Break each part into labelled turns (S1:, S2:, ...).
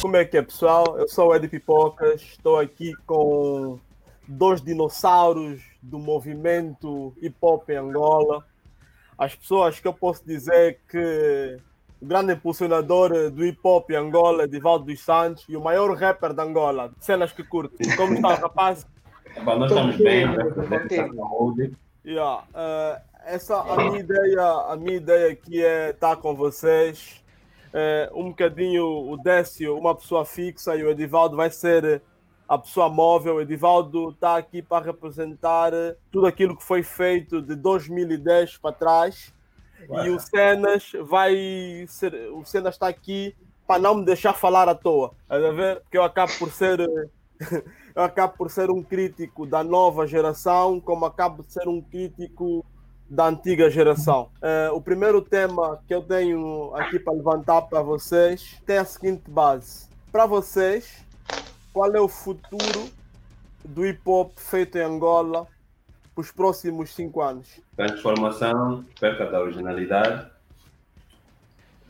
S1: Como é que é, pessoal? Eu sou o Ed Pipocas, estou aqui com dois dinossauros do movimento hip hop em Angola. As pessoas que eu posso dizer que o grande impulsionador do hip hop em Angola é Divaldo dos Santos e o maior rapper de Angola. Cenas que curto. Como está, rapaz?
S2: nós estamos bem, né?
S1: yeah. uh, essa a minha ideia, a minha ideia aqui é estar com vocês. É, um bocadinho o Décio, uma pessoa fixa, e o Edivaldo vai ser a pessoa móvel. O Edivaldo está aqui para representar tudo aquilo que foi feito de 2010 para trás. Ué. E o Cenas vai ser. O Cenas está aqui para não me deixar falar à toa. A ver? Porque eu acabo por ser. eu acabo por ser um crítico da nova geração, como acabo de ser um crítico da antiga geração. Uh, o primeiro tema que eu tenho aqui para levantar para vocês tem a seguinte base. Para vocês, qual é o futuro do hip hop feito em Angola para os próximos cinco anos?
S2: Transformação, perca da originalidade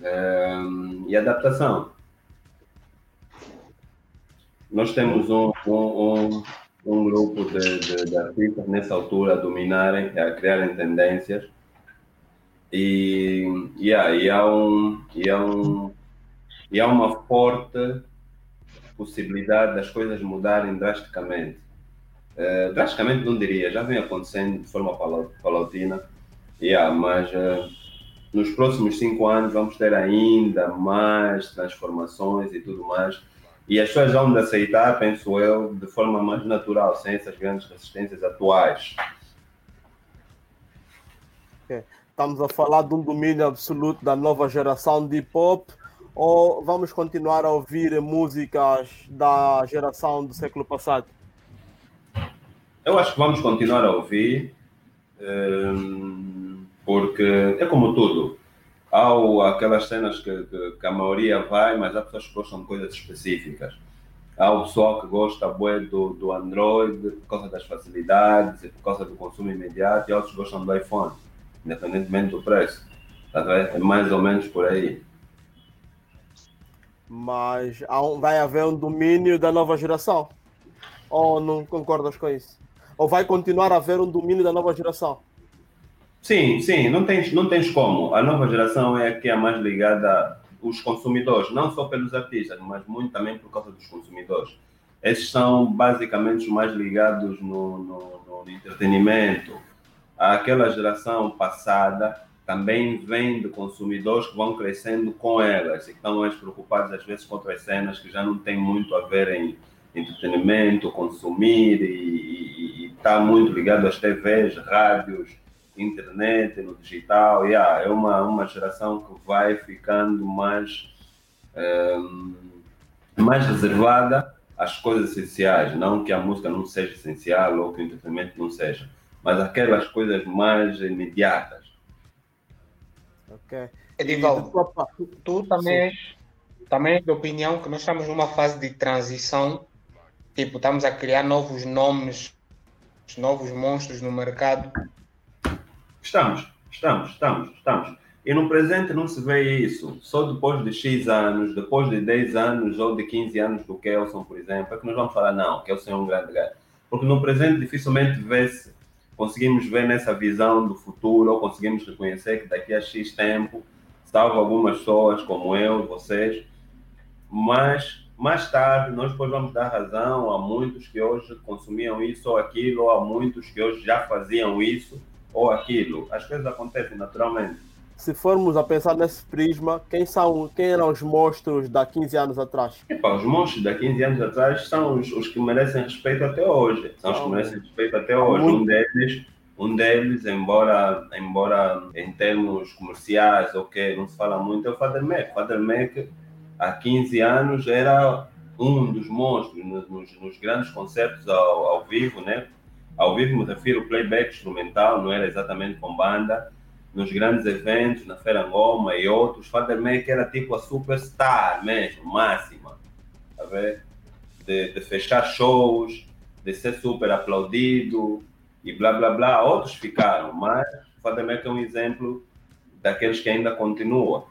S2: um, e adaptação. Nós temos um, um, um grupo de, de, de, artistas nessa altura a dominarem, a criarem tendências e, yeah, e, há um, e, há um, e há uma forte possibilidade das coisas mudarem drasticamente. Uh, drasticamente não diria, já vem acontecendo de forma paulatina, yeah, mas uh, nos próximos cinco anos vamos ter ainda mais transformações e tudo mais e as pessoas vão aceitar, penso eu, de forma mais natural, sem essas grandes resistências atuais.
S1: Estamos a falar de um domínio absoluto da nova geração de hip hop ou vamos continuar a ouvir músicas da geração do século passado?
S2: Eu acho que vamos continuar a ouvir, hum, porque é como tudo Há aquelas cenas que, que, que, a maioria vai, mas há pessoas que gostam de coisas específicas. Há o pessoal que gosta bué, do, do Android por causa das facilidades e por causa do consumo imediato, e outros gostam do iPhone, independentemente do preço. Tá é mais ou menos por aí.
S1: Mas vai haver um domínio da nova geração? Ou não concordas com isso? Ou vai continuar a haver um domínio da nova geração?
S2: Sim, sim, não tens, não tens como. A nova geração é a que é mais ligada aos consumidores, não só pelos artistas, mas muito também por causa dos consumidores. Esses são basicamente os mais ligados no, no, no entretenimento. Aquela geração passada também vem de consumidores que vão crescendo com elas e que estão mais preocupados às vezes com outras cenas que já não têm muito a ver em entretenimento, consumir e está muito ligado às TVs, rádios, internet, no digital, yeah, é uma, uma geração que vai ficando mais, um, mais reservada às coisas essenciais, não que a música não seja essencial ou que o entretenimento não seja, mas aquelas coisas mais imediatas.
S3: Ok. Edivaldo, tu também, também é de opinião que nós estamos numa fase de transição, tipo, estamos a criar novos nomes, novos monstros no mercado
S2: Estamos, estamos, estamos, estamos. E no presente não se vê isso. Só depois de X anos, depois de 10 anos ou de 15 anos do Kelson, por exemplo, é que nós vamos falar, não, Kelson é um grande gajo. Porque no presente dificilmente vê-se, conseguimos ver nessa visão do futuro ou conseguimos reconhecer que daqui a X tempo, salvo algumas pessoas como eu, vocês, mas mais tarde nós depois vamos dar razão a muitos que hoje consumiam isso ou aquilo, ou a muitos que hoje já faziam isso ou aquilo. As coisas acontecem naturalmente.
S1: Se formos a pensar nesse prisma, quem são, quem eram os monstros da 15 anos atrás?
S2: Epa, os monstros da 15 anos atrás são os, os que merecem respeito até hoje. São os que merecem respeito até hoje. Um deles, um deles, embora, embora em termos comerciais, ok, não se fala muito, é o Father Mac. Father Mac, há 15 anos, era um dos monstros nos, nos grandes concertos ao, ao vivo, né? Ao vivo me refiro playback instrumental, não era exatamente com banda. Nos grandes eventos, na Feira Ngoma e outros, Father era tipo a superstar mesmo, máxima. Tá? De, de fechar shows, de ser super aplaudido e blá blá blá. Outros ficaram, mas Father Mac é um exemplo daqueles que ainda continuam.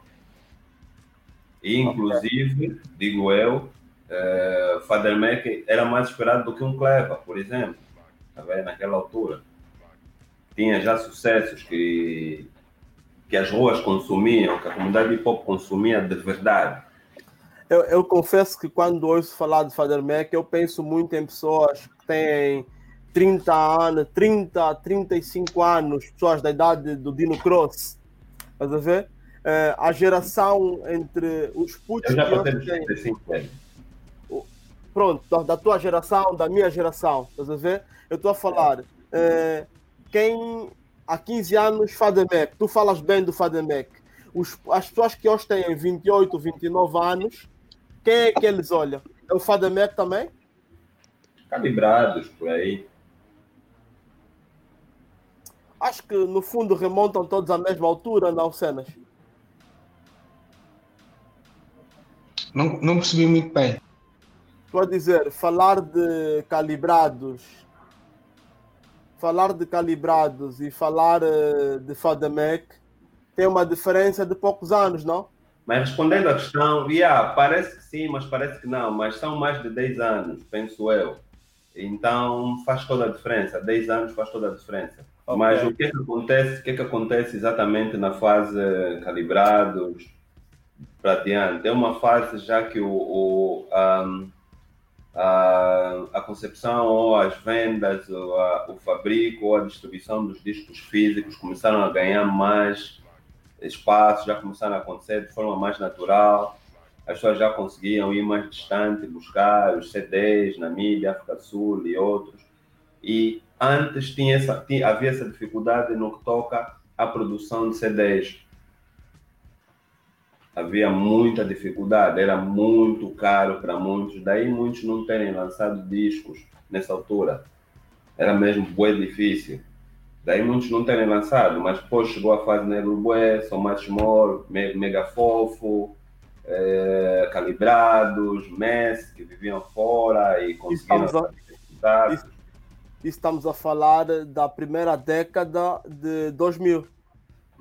S2: E, inclusive, okay. digo eu, uh, Father Mac era mais esperado do que um Cleva, por exemplo, naquela altura. Tinha já sucessos que, que as ruas consumiam, que a comunidade hip hop consumia de verdade.
S1: Eu, eu confesso que quando ouço falar de Father Mac, eu penso muito em pessoas que têm 30 anos, 30, 35 anos, pessoas da idade do Dino Cross. Estás a ver? É, a geração entre os putos
S2: Eu já passei dos 35 anos.
S1: Pronto, da, da, tua geração, da minha geração, estás a ver? Eu estou a falar. É, quem há 15 anos Fademec, tu falas bem do Fademec. Os, as pessoas que hoje têm 28, 29 anos, quem é que eles olham? É o Fademec também?
S2: Calibrados por aí.
S1: Acho que no fundo remontam todos à mesma altura, não, Cenas?
S3: Não, não percebi muito bem.
S1: Estou a dizer, falar de calibrados, falar de calibrados e falar uh, de Fadamec tem uma diferença de poucos anos, não?
S2: Mas respondendo à questão, yeah, parece que sim, mas parece que não, mas são mais de 10 anos, penso eu. Então faz toda a diferença, 10 anos faz toda a diferença. Okay. Mas o que é que acontece? O que é que acontece exatamente na fase calibrados para diante? É uma fase já que o, o um, a, a concepção ou as vendas, ou a, o fabrico ou a distribuição dos discos físicos começaram a ganhar mais espaço, já começaram a acontecer de forma mais natural. As pessoas já conseguiam ir mais distante, buscar os CDs na mídia, África do Sul e outros. E antes tinha essa, tinha, havia essa dificuldade no que toca à produção de CDs. Havia muita dificuldade, era muito caro para muitos, daí muitos não terem lançado discos nessa altura. Era mesmo bem difícil. Daí muitos não terem lançado, mas depois chegou a fase Negro Bué, São Mais Small, Mega Fofo, é, Calibrados, Messi, que viviam fora e conseguiram.
S1: A... Isso, estamos a falar da primeira década de 2000.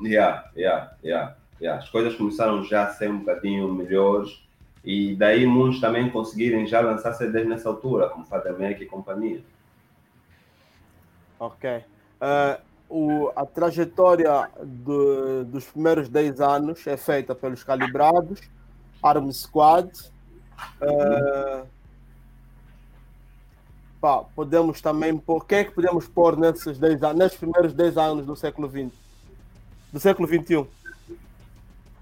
S2: Yeah, yeah, yeah, yeah. As coisas começaram já a ser um bocadinho melhores e daí muitos também conseguirem já lançar CDs nessa altura, como Father Mac e companhia.
S1: Ok. Uh, o, a trajetória dos primeiros 10 anos é feita pelos calibrados, Arm Squad, uh, pá, podemos também pôr. Quem é que podemos pôr nesses, 10 anos, nesses primeiros 10 anos do século XX? Do século XXI?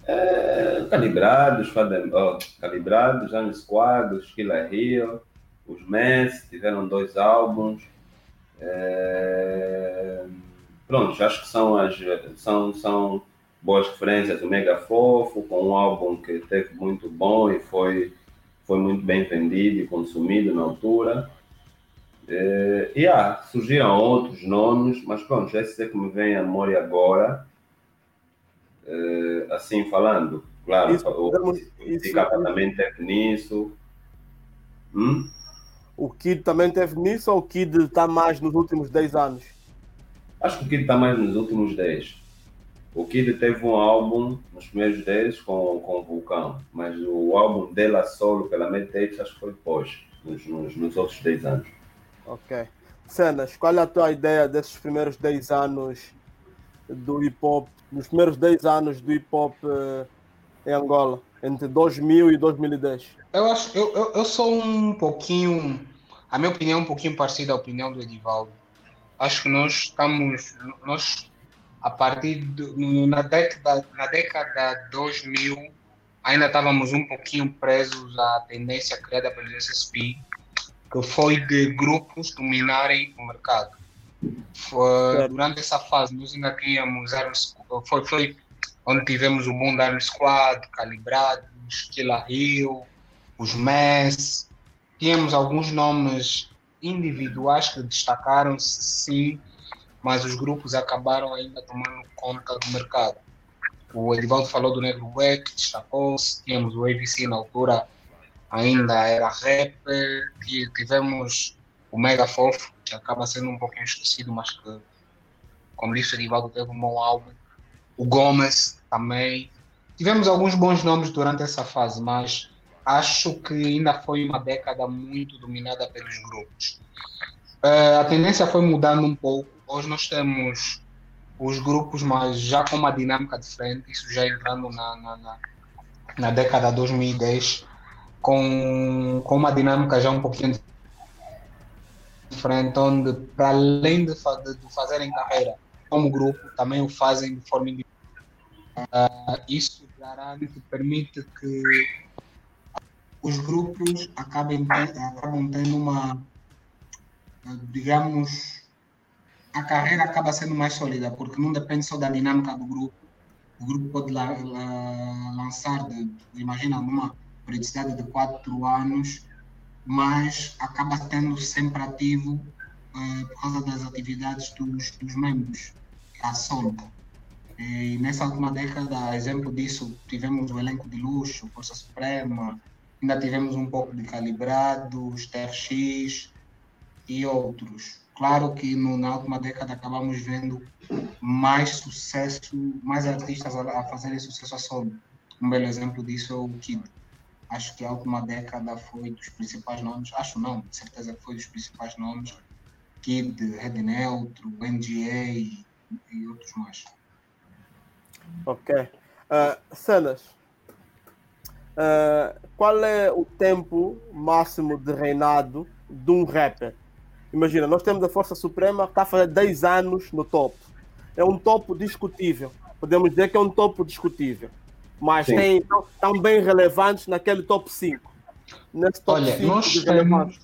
S2: É, calibrados, Fadem, oh, calibrados, Squad, os Killer Hill, os Mess tiveram dois álbuns. É... Pronto, acho que são, as, são, são boas referências. O Mega Fofo, com um álbum que teve muito bom e foi, foi muito bem vendido e consumido na altura. É, e ah, surgiram outros nomes, mas pronto, esse é que me vem à memória agora. É, assim falando, claro, isso, o isso, também teve nisso. Hum?
S1: O Kid também teve nisso ou o Kid está mais nos últimos 10 anos?
S2: Acho que o Kid está mais nos últimos 10. O Kid teve um álbum nos primeiros 10 com, com o Vulcão, mas o álbum dele a solo pela Meditates acho que foi depois, nos, nos, nos outros 10 anos.
S1: Ok. Cenas, qual é a tua ideia desses primeiros 10 anos do hip hop, nos primeiros 10 anos do hip hop uh, em Angola, entre 2000 e 2010?
S3: Eu acho, eu, eu, eu sou um pouquinho, a minha opinião é um pouquinho parecida à opinião do Edivaldo. Acho que nós estamos, nós a partir do, na década na década 2000 ainda estávamos um pouquinho presos à tendência criada pelo SSP que foi de grupos dominarem o mercado. Foi, durante essa fase, nós ainda tínhamos foi, foi onde tivemos o mundo Arm Squad, Calibrados, Killa Hill, os MES. Tínhamos alguns nomes individuais que destacaram-se, sim, mas os grupos acabaram ainda tomando conta do mercado. O Edivaldo falou do Negro Weck, destacou-se, tínhamos o ABC na altura ainda era rapper, tivemos o Mega Fofo, que acaba sendo um pouquinho esquecido, mas que, como disse o Rivaldo, teve um bom álbum. O Gomes também. tivemos alguns bons nomes durante essa fase, mas acho que ainda foi uma década muito dominada pelos grupos. Uh, a tendência foi mudando um pouco. Hoje nós temos os grupos, mas já com uma dinâmica diferente, isso já entrando na, na, na, na década 2010, com, com uma dinâmica já um pouquinho diferente, onde para além de, de fazerem carreira como grupo, também o fazem de forma individual. Uh, isso garante, permite que os grupos acabem, acabam tendo uma, digamos, a carreira acaba sendo mais sólida, porque não depende só da dinâmica do grupo. O grupo pode la, la, lançar, de, imagina, numa periodicidade de quatro anos, mas acaba tendo sempre ativo uh, por causa das atividades dos, dos membros, a solo. E nessa última década, exemplo disso, tivemos o elenco de luxo, Força Suprema, ainda tivemos um pouco de Calibrados, TRX e outros. Claro que no, na última década acabamos vendo mais sucesso, mais artistas a, a fazerem sucesso a solo. Um belo exemplo disso é o Kid. Acho que a última década foi dos principais nomes, acho não, de certeza foi dos principais nomes. Kid, Red Neutro, NGA e, e outros mais.
S1: Ok. Uh, uh, qual é o tempo máximo de reinado de um rapper? Imagina, nós temos a Força Suprema que está fazer 10 anos no topo. É um topo discutível. Podemos dizer que é um topo discutível. Mas tem, estão bem relevantes naquele top 5.
S3: Nesse top Olha, 5 nós temos...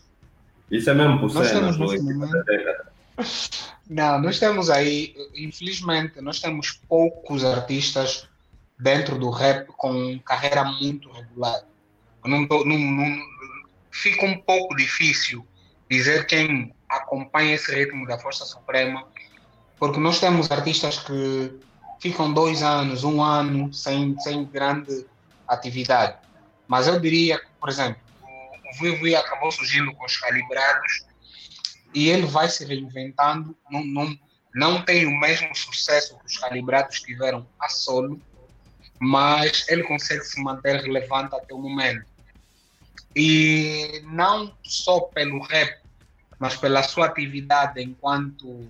S2: Isso é mesmo por nós temos
S3: não, nós temos aí, infelizmente, nós temos poucos artistas dentro do rap com carreira muito regular. Não, não, não, fica um pouco difícil dizer quem acompanha esse ritmo da Força Suprema, porque nós temos artistas que ficam dois anos, um ano sem, sem grande atividade. Mas eu diria por exemplo, o Vivi acabou surgindo com os calibrados e ele vai se reinventando, não, não, não tem o mesmo sucesso que os calibrados tiveram a solo, mas ele consegue se manter relevante até o momento. E não só pelo rap, mas pela sua atividade enquanto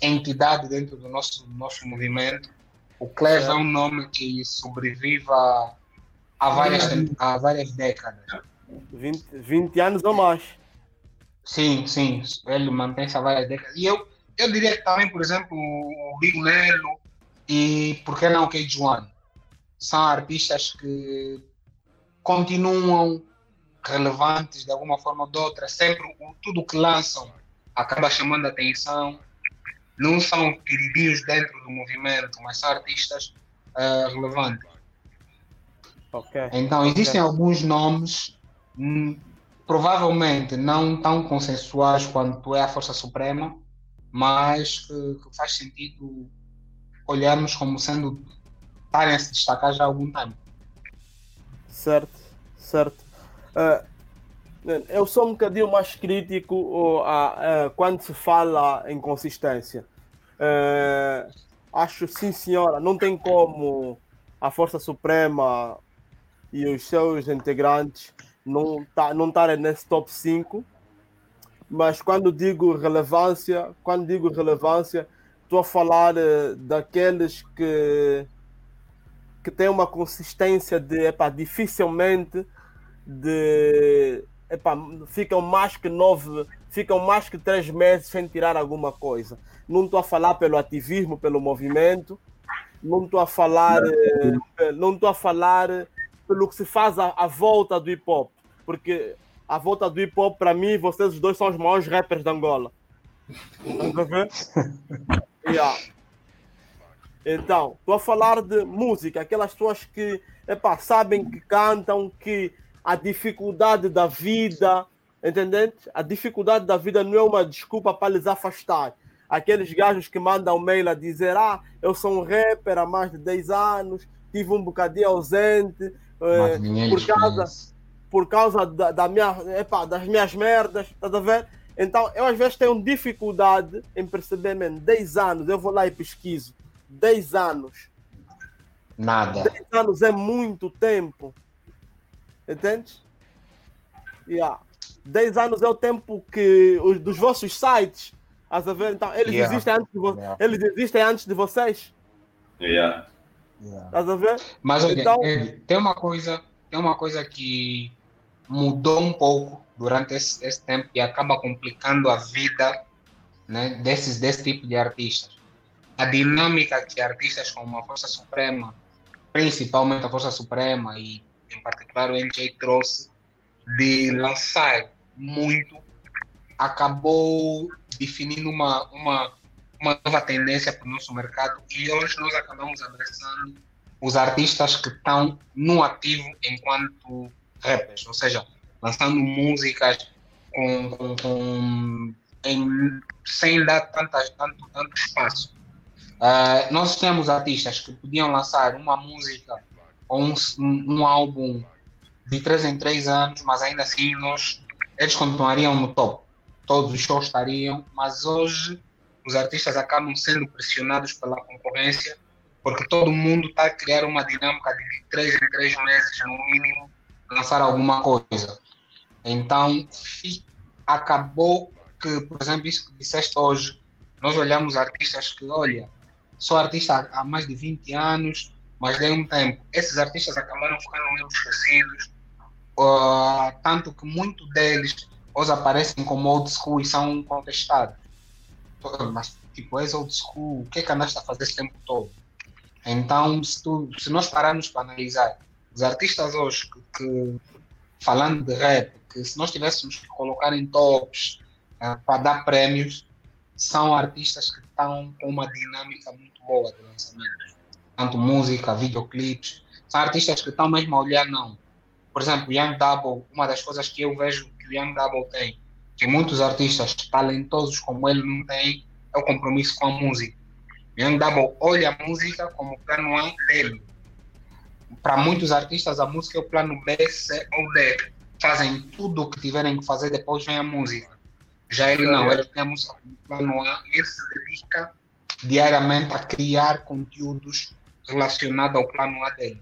S3: entidade dentro do nosso, nosso movimento, o Cleve é um nome que sobrevive a, a, várias, a várias décadas.
S1: 20, 20 anos ou mais.
S3: Sim, sim, ele mantém-se há várias décadas. E eu, eu diria que também, por exemplo, o Big Lelo e, por que não, o Cage One, são artistas que continuam relevantes de alguma forma ou de outra. Sempre tudo que lançam acaba chamando a atenção. Não são queridinhos dentro do movimento, mas são artistas uh, relevantes. Okay. Então, existem okay. alguns nomes hum, provavelmente não tão consensuais quanto é a Força Suprema, mas que, que faz sentido olharmos como sendo estarem a se destacar já há algum tempo.
S1: Certo, certo. Uh, eu sou um bocadinho mais crítico uh, uh, quando se fala em consistência. acho sim, senhora, não tem como a Força Suprema e os seus integrantes não tá, não estarem nesse top 5. Mas quando digo relevância, quando digo relevância, estou a falar uh, daqueles que que têm uma consistência de dificilmente de ficam mais que nove, ficam mais que três meses sem tirar alguma coisa. Não estou a falar pelo ativismo, pelo movimento, não estou a falar, não estou eh, a falar pelo que se faz à, à volta do hip hop porque a volta do hip hop, para mim, vocês os dois são os maiores rappers da Angola. Estão ver? yeah. Então, estou a falar de música, aquelas pessoas que epa, sabem que cantam, que a dificuldade da vida, entendeu? A dificuldade da vida não é uma desculpa para lhes afastar. Aqueles gajos que mandam mail a dizer: Ah, eu sou um rapper há mais de 10 anos, tive um bocadinho ausente, eh, por causa por causa da, da minha, epa, das minhas merdas, tá a ver? Então, eu às vezes tenho dificuldade em perceber, man, 10 anos, eu vou lá e pesquiso, 10 anos.
S3: Nada.
S1: 10 anos é muito tempo. Entende? Yeah. 10 anos é o tempo que os dos vossos sites, a ver, então, eles yeah. existem antes de vo yeah. eles existem antes de vocês.
S2: Yeah.
S1: Yeah. a ver?
S3: Mas então... tem uma coisa, tem uma coisa que mudou um pouco durante esse, esse tempo e acaba complicando a vida né, desses desse tipo de artistas. A dinâmica que artistas como a Força Suprema, principalmente a Força Suprema e em particular o NJ trouxe de lançar muito, acabou definindo uma, uma, uma nova tendência para o nosso mercado e hoje nós acabamos abraçando os artistas que estão no ativo enquanto rappers, ou seja, lançando músicas com, com, com em, sem dar tantas, tanto, tanto espaço. Uh, nós temos artistas que podiam lançar uma música ou um, um álbum de três em três anos, mas ainda assim nós, eles continuariam no top. Todos os shows estariam, mas hoje os artistas acabam sendo pressionados pela concorrência porque todo mundo está a criar uma dinâmica de três em três meses, no mínimo, lançar alguma coisa. Então, acabou que, por exemplo, isso que disseste hoje, nós olhamos artistas que, olha, sou artista há mais de 20 anos, mas dei um tempo. Esses artistas acabaram ficando meio esquecidos, uh, tanto que muitos deles hoje aparecem como old school e são contestados. Mas, tipo, és old school, o que é que andaste a fazer esse tempo todo? Então, se, tu, se nós pararmos para analisar, os artistas hoje que, que falando de rap, que se nós tivéssemos que colocar em tops uh, para dar prémios, são artistas que estão com uma dinâmica muito boa de lançamento. Tanto música, videoclipes, são artistas que estão mesmo a olhar, não. Por exemplo, Young Double, uma das coisas que eu vejo que o Young Double tem, que muitos artistas talentosos como ele não têm, é o compromisso com a música. Young Double olha a música como plano A dele. Para muitos artistas, a música é o plano B, C ou D. Fazem tudo o que tiverem que fazer, depois vem a música. Já ele não, ele tem a música como plano A, ele se dedica diariamente a criar conteúdos relacionados ao plano A dele.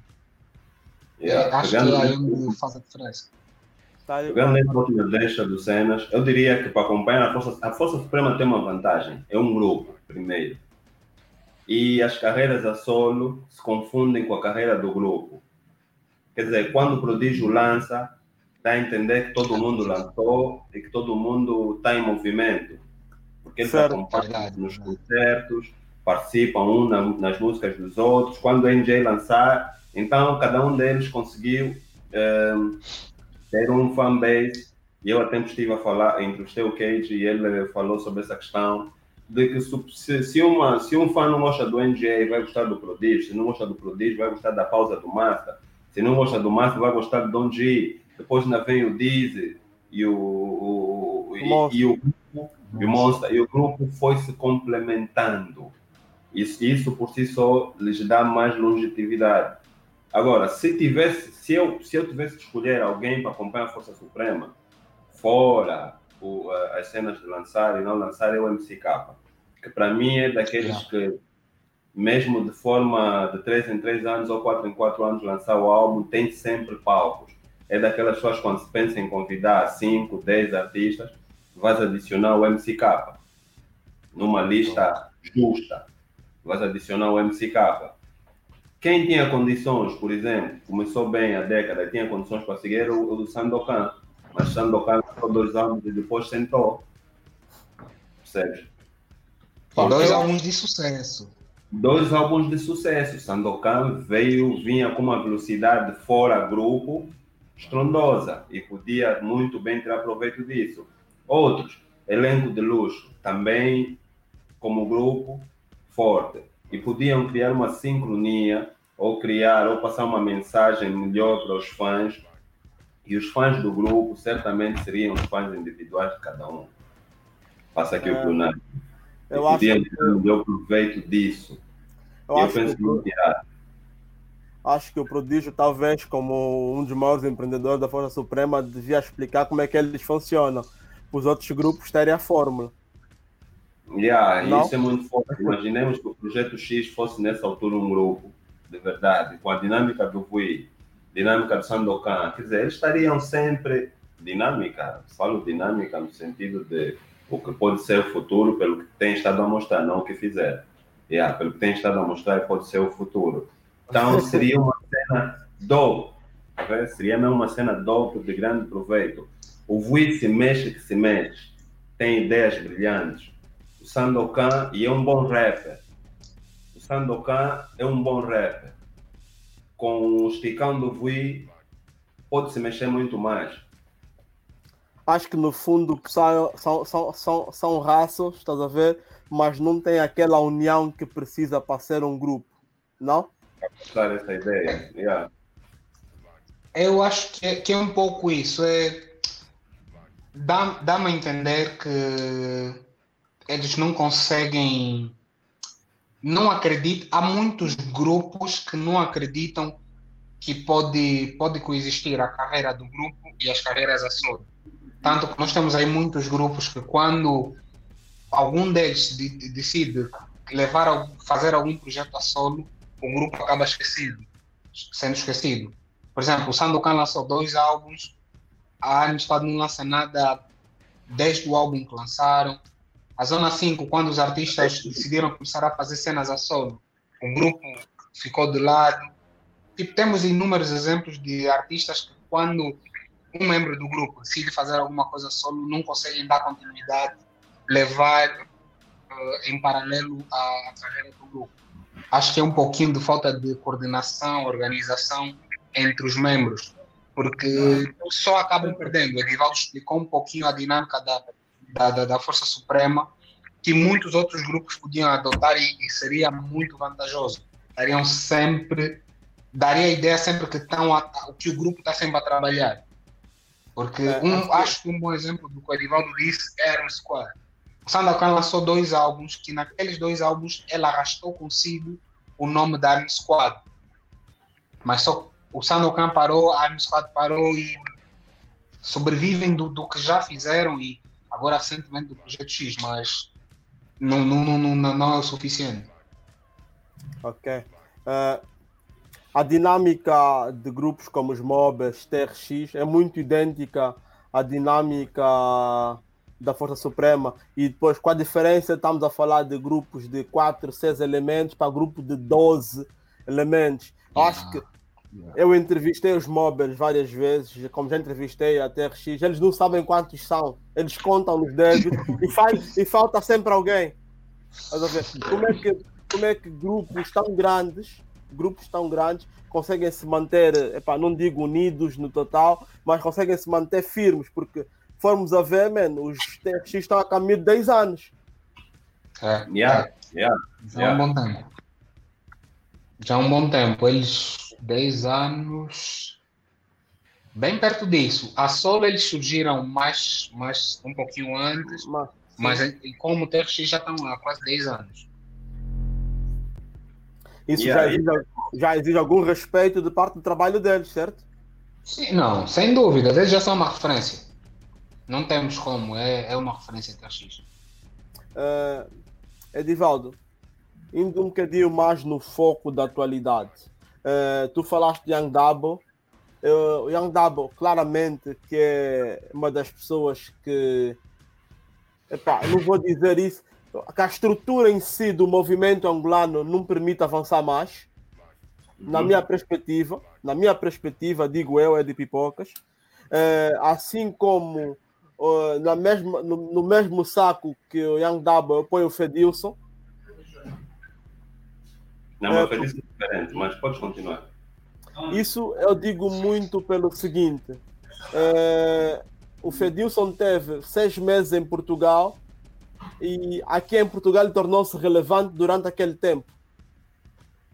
S3: Yeah, acho que é aí faz a diferença.
S2: Tá Pegando última deixa do Cenas, eu diria que para acompanhar a Força, a Força Suprema tem uma vantagem. É um grupo, primeiro e as carreiras a solo se confundem com a carreira do grupo. Quer dizer, quando o prodígio lança, dá a entender que todo mundo lançou e que todo mundo está em movimento. Porque eles acompanham nos concertos, participam um na, nas músicas dos outros. Quando o NJ lançar, então cada um deles conseguiu eh, ter um fanbase. E eu até estive a falar, entrevistei o Cage e ele falou sobre essa questão de que se, se, uma, se um fã não gosta do NGA, vai gostar do Prodígio, se não gosta do Prodígio, vai gostar da pausa do Master, se não gosta do Master, vai gostar do Don G, depois ainda vem o Dizzy e o, o, e, e, o grupo, e o Monster, e o grupo foi se complementando. Isso, isso por si só lhes dá mais longevidade. Agora, se tivesse, se eu, se eu tivesse de escolher alguém para acompanhar a Força Suprema, fora o, as cenas de lançar e não lançar, é o MCK que para mim é daqueles que, mesmo de forma de 3 em 3 anos ou 4 em 4 anos, lançar o álbum, tem sempre palcos. É daquelas pessoas quando se pensa em convidar 5, 10 artistas, vais adicionar o MCK numa lista justa. Vais adicionar o MCK. Quem tinha condições, por exemplo, começou bem a década, tinha condições para seguir o, o do Sandokan, mas Sandokan ficou dois anos e depois sentou. Percebes?
S3: dois álbuns de sucesso.
S2: Dois álbuns de sucesso. Sandokan veio, vinha com uma velocidade fora grupo estrondosa e podia muito bem tirar proveito disso. Outros, elenco de luxo, também como grupo forte e podiam criar uma sincronia ou criar ou passar uma mensagem melhor para os fãs e os fãs do grupo certamente seriam os fãs individuais de cada um. Passa aqui é. o plenário. Eu acho que... deu proveito disso. Eu, eu penso que,
S1: acho que o Prodígio, talvez, como um dos maiores empreendedores da Força Suprema, devia explicar como é que eles funcionam. Os outros grupos terem a fórmula.
S2: Yeah, isso é muito forte. Imaginemos que o Projeto X fosse nessa altura um grupo de verdade, com a dinâmica do Vui, dinâmica do Sandokan, quer dizer, eles estariam sempre dinâmica, falo dinâmica no sentido de o que pode ser o futuro pelo que tem estado a mostrar, não o que fizer. Yeah, pelo que tem estado a mostrar, pode ser o futuro. Então seria uma cena dope, tá seria mesmo uma cena dope de grande proveito. O Vui se mexe que se mexe, tem ideias brilhantes. O Sandokan e é um bom rapper. O Sandokan é um bom rapper. Com o esticão do Vui, pode se mexer muito mais
S1: acho que no fundo são, são, são, são, são raças, estás a ver? Mas não tem aquela união que precisa para ser um grupo, não?
S2: Claro, essa ideia. Yeah.
S3: Eu acho que é, que é um pouco isso. É, Dá-me dá a entender que eles não conseguem. Não acreditam. Há muitos grupos que não acreditam que pode, pode coexistir a carreira do grupo e as carreiras a solo. Tanto que nós temos aí muitos grupos que quando algum deles decide levar fazer algum projeto a solo, o grupo acaba esquecido, sendo esquecido. Por exemplo, o Sandokan lançou dois álbuns, a Amistad não lança nada desde o álbum que lançaram. A Zona 5, quando os artistas decidiram começar a fazer cenas a solo, o grupo ficou de lado. Tipo, temos inúmeros exemplos de artistas que quando um membro do grupo decide fazer alguma coisa solo, não conseguem dar continuidade, levar uh, em paralelo a carreira do grupo. Acho que é um pouquinho de falta de coordenação, organização entre os membros, porque só acabam perdendo. O Edivaldo explicou um pouquinho a dinâmica da, da, da, da Força Suprema, que muitos outros grupos podiam adotar e, e seria muito vantajoso. Dariam sempre, daria a ideia sempre que, estão a, que o grupo está sempre a trabalhar porque é, um, acho que um bom exemplo do que o Edivaldo disse era o Squad. O Sandokan lançou dois álbuns, que naqueles dois álbuns ela arrastou consigo o nome da Army Squad. Mas só o Sandokan parou, a Army Squad parou e sobrevivem do, do que já fizeram e agora recentemente do Projeto X, mas não, não, não, não, não é o suficiente.
S1: Ok. Uh, a dinâmica de grupos como os MOBs, TRX, é muito idêntica à dinâmica da Força Suprema. E depois, com a diferença, estamos a falar de grupos de 4, 6 elementos para grupo de 12 elementos. Acho que eu entrevistei os MOBs várias vezes, como já entrevistei a TRX, eles não sabem quantos são, eles contam nos dedos e, faz, e falta sempre alguém. Como é, que, como é que grupos tão grandes grupos tão grandes conseguem se manter, epá, não digo unidos no total, mas conseguem se manter firmes, porque formos a ver, man, os TRX estão a caminho de 10 anos.
S3: É, yeah, yeah, já yeah. há um bom tempo. Já há um bom tempo. Eles, 10 anos, bem perto disso. A solo eles surgiram mais, mais um pouquinho antes, mas, mas como TRX já estão há quase 10 anos.
S1: Isso já, exige, já exige algum respeito de parte do trabalho deles, certo?
S3: Sim, não, sem dúvida. Eles já são uma referência. Não temos como, é, é uma referência TRX. Uh,
S1: eh, Edivaldo, indo um bocadinho mais no foco da atualidade, uh, tu falaste de. Uh, Young Double, claramente, que é uma das pessoas que. Epá, não vou dizer isso, que a estrutura em si do movimento angolano não permite avançar mais, na uhum. minha perspectiva, na minha perspectiva, digo eu, é de pipocas, é, assim como uh, na mesma, no, no, mesmo saco que o Young Daba eu ponho o Fedilson.
S2: Não, é, o Fedilson é diferente, mas pode continuar.
S1: Isso eu digo muito pelo seguinte: é, o Fedilson teve seis meses em Portugal e aqui em Portugal tornou-se relevante durante aquele tempo.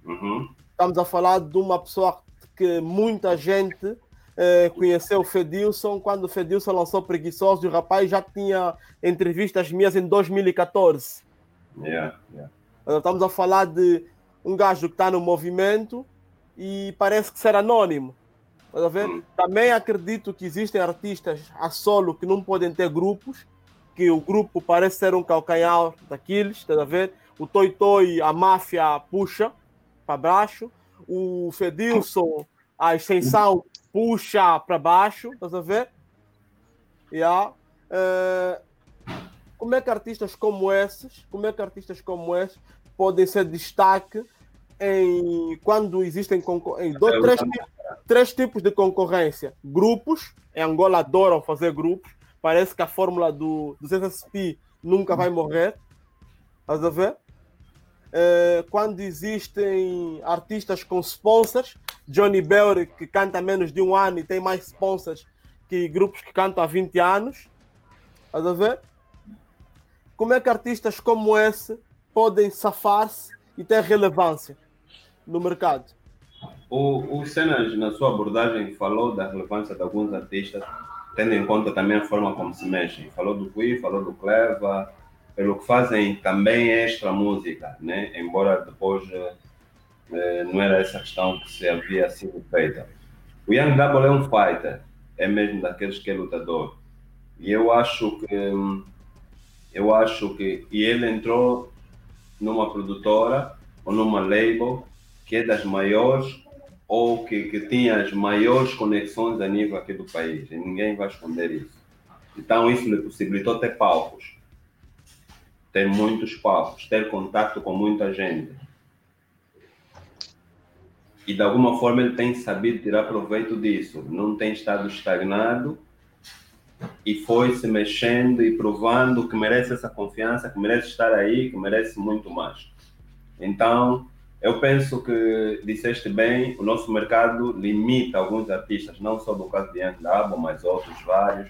S2: Uhum.
S1: Estamos a falar de uma pessoa que muita gente eh, conheceu o Fedilson quando o Fedilson lançou Preguiçoso e o rapaz já tinha entrevistas minhas em 2014.
S2: Yeah, yeah.
S1: Estamos a falar de um gajo que está no movimento e parece que ser anônimo. Uhum. Também acredito que existem artistas a solo que não podem ter grupos que o grupo parece ser um calcanhar daqueles, a ver? O Toi Toi, a máfia puxa para baixo. o Fedilson, a extensão puxa para baixo, estás a ver? Yeah. Uh, como é que artistas como esses, como é que artistas como esses podem ser destaque em quando existem em dois, três, três tipos de concorrência? Grupos, em Angola adoram fazer grupos, parece que a fórmula do, do CSSP nunca vai morrer. Estás a ver? Uh, quando existem artistas com sponsors, Johnny Bell, que canta há menos de um ano e tem mais sponsors que grupos que cantam há 20 anos. Estás a ver? Como é que artistas como esse podem safar-se e ter relevância no mercado?
S2: O, o Cenas, na sua abordagem, falou da relevância de alguns artistas, tendo em conta também a forma como se mexem. Falou do Cui, falou do Cleva, pelo que fazem também extra música, né? embora depois eh, não era essa questão que se havia sido feita. O Young Double é um fighter, é mesmo daqueles que é lutador. E eu acho que eu acho que e ele entrou numa produtora ou numa label que é das maiores ou que, que tinha as maiores conexões a nível aqui do país. E ninguém vai esconder isso. Então isso lhe possibilitou ter palcos ter muitos papos, ter contato com muita gente. E de alguma forma ele tem sabido tirar proveito disso. Não tem estado estagnado e foi se mexendo e provando que merece essa confiança, que merece estar aí, que merece muito mais. Então, eu penso que disseste bem, o nosso mercado limita alguns artistas, não só do caso de Young Dabo, mas outros vários.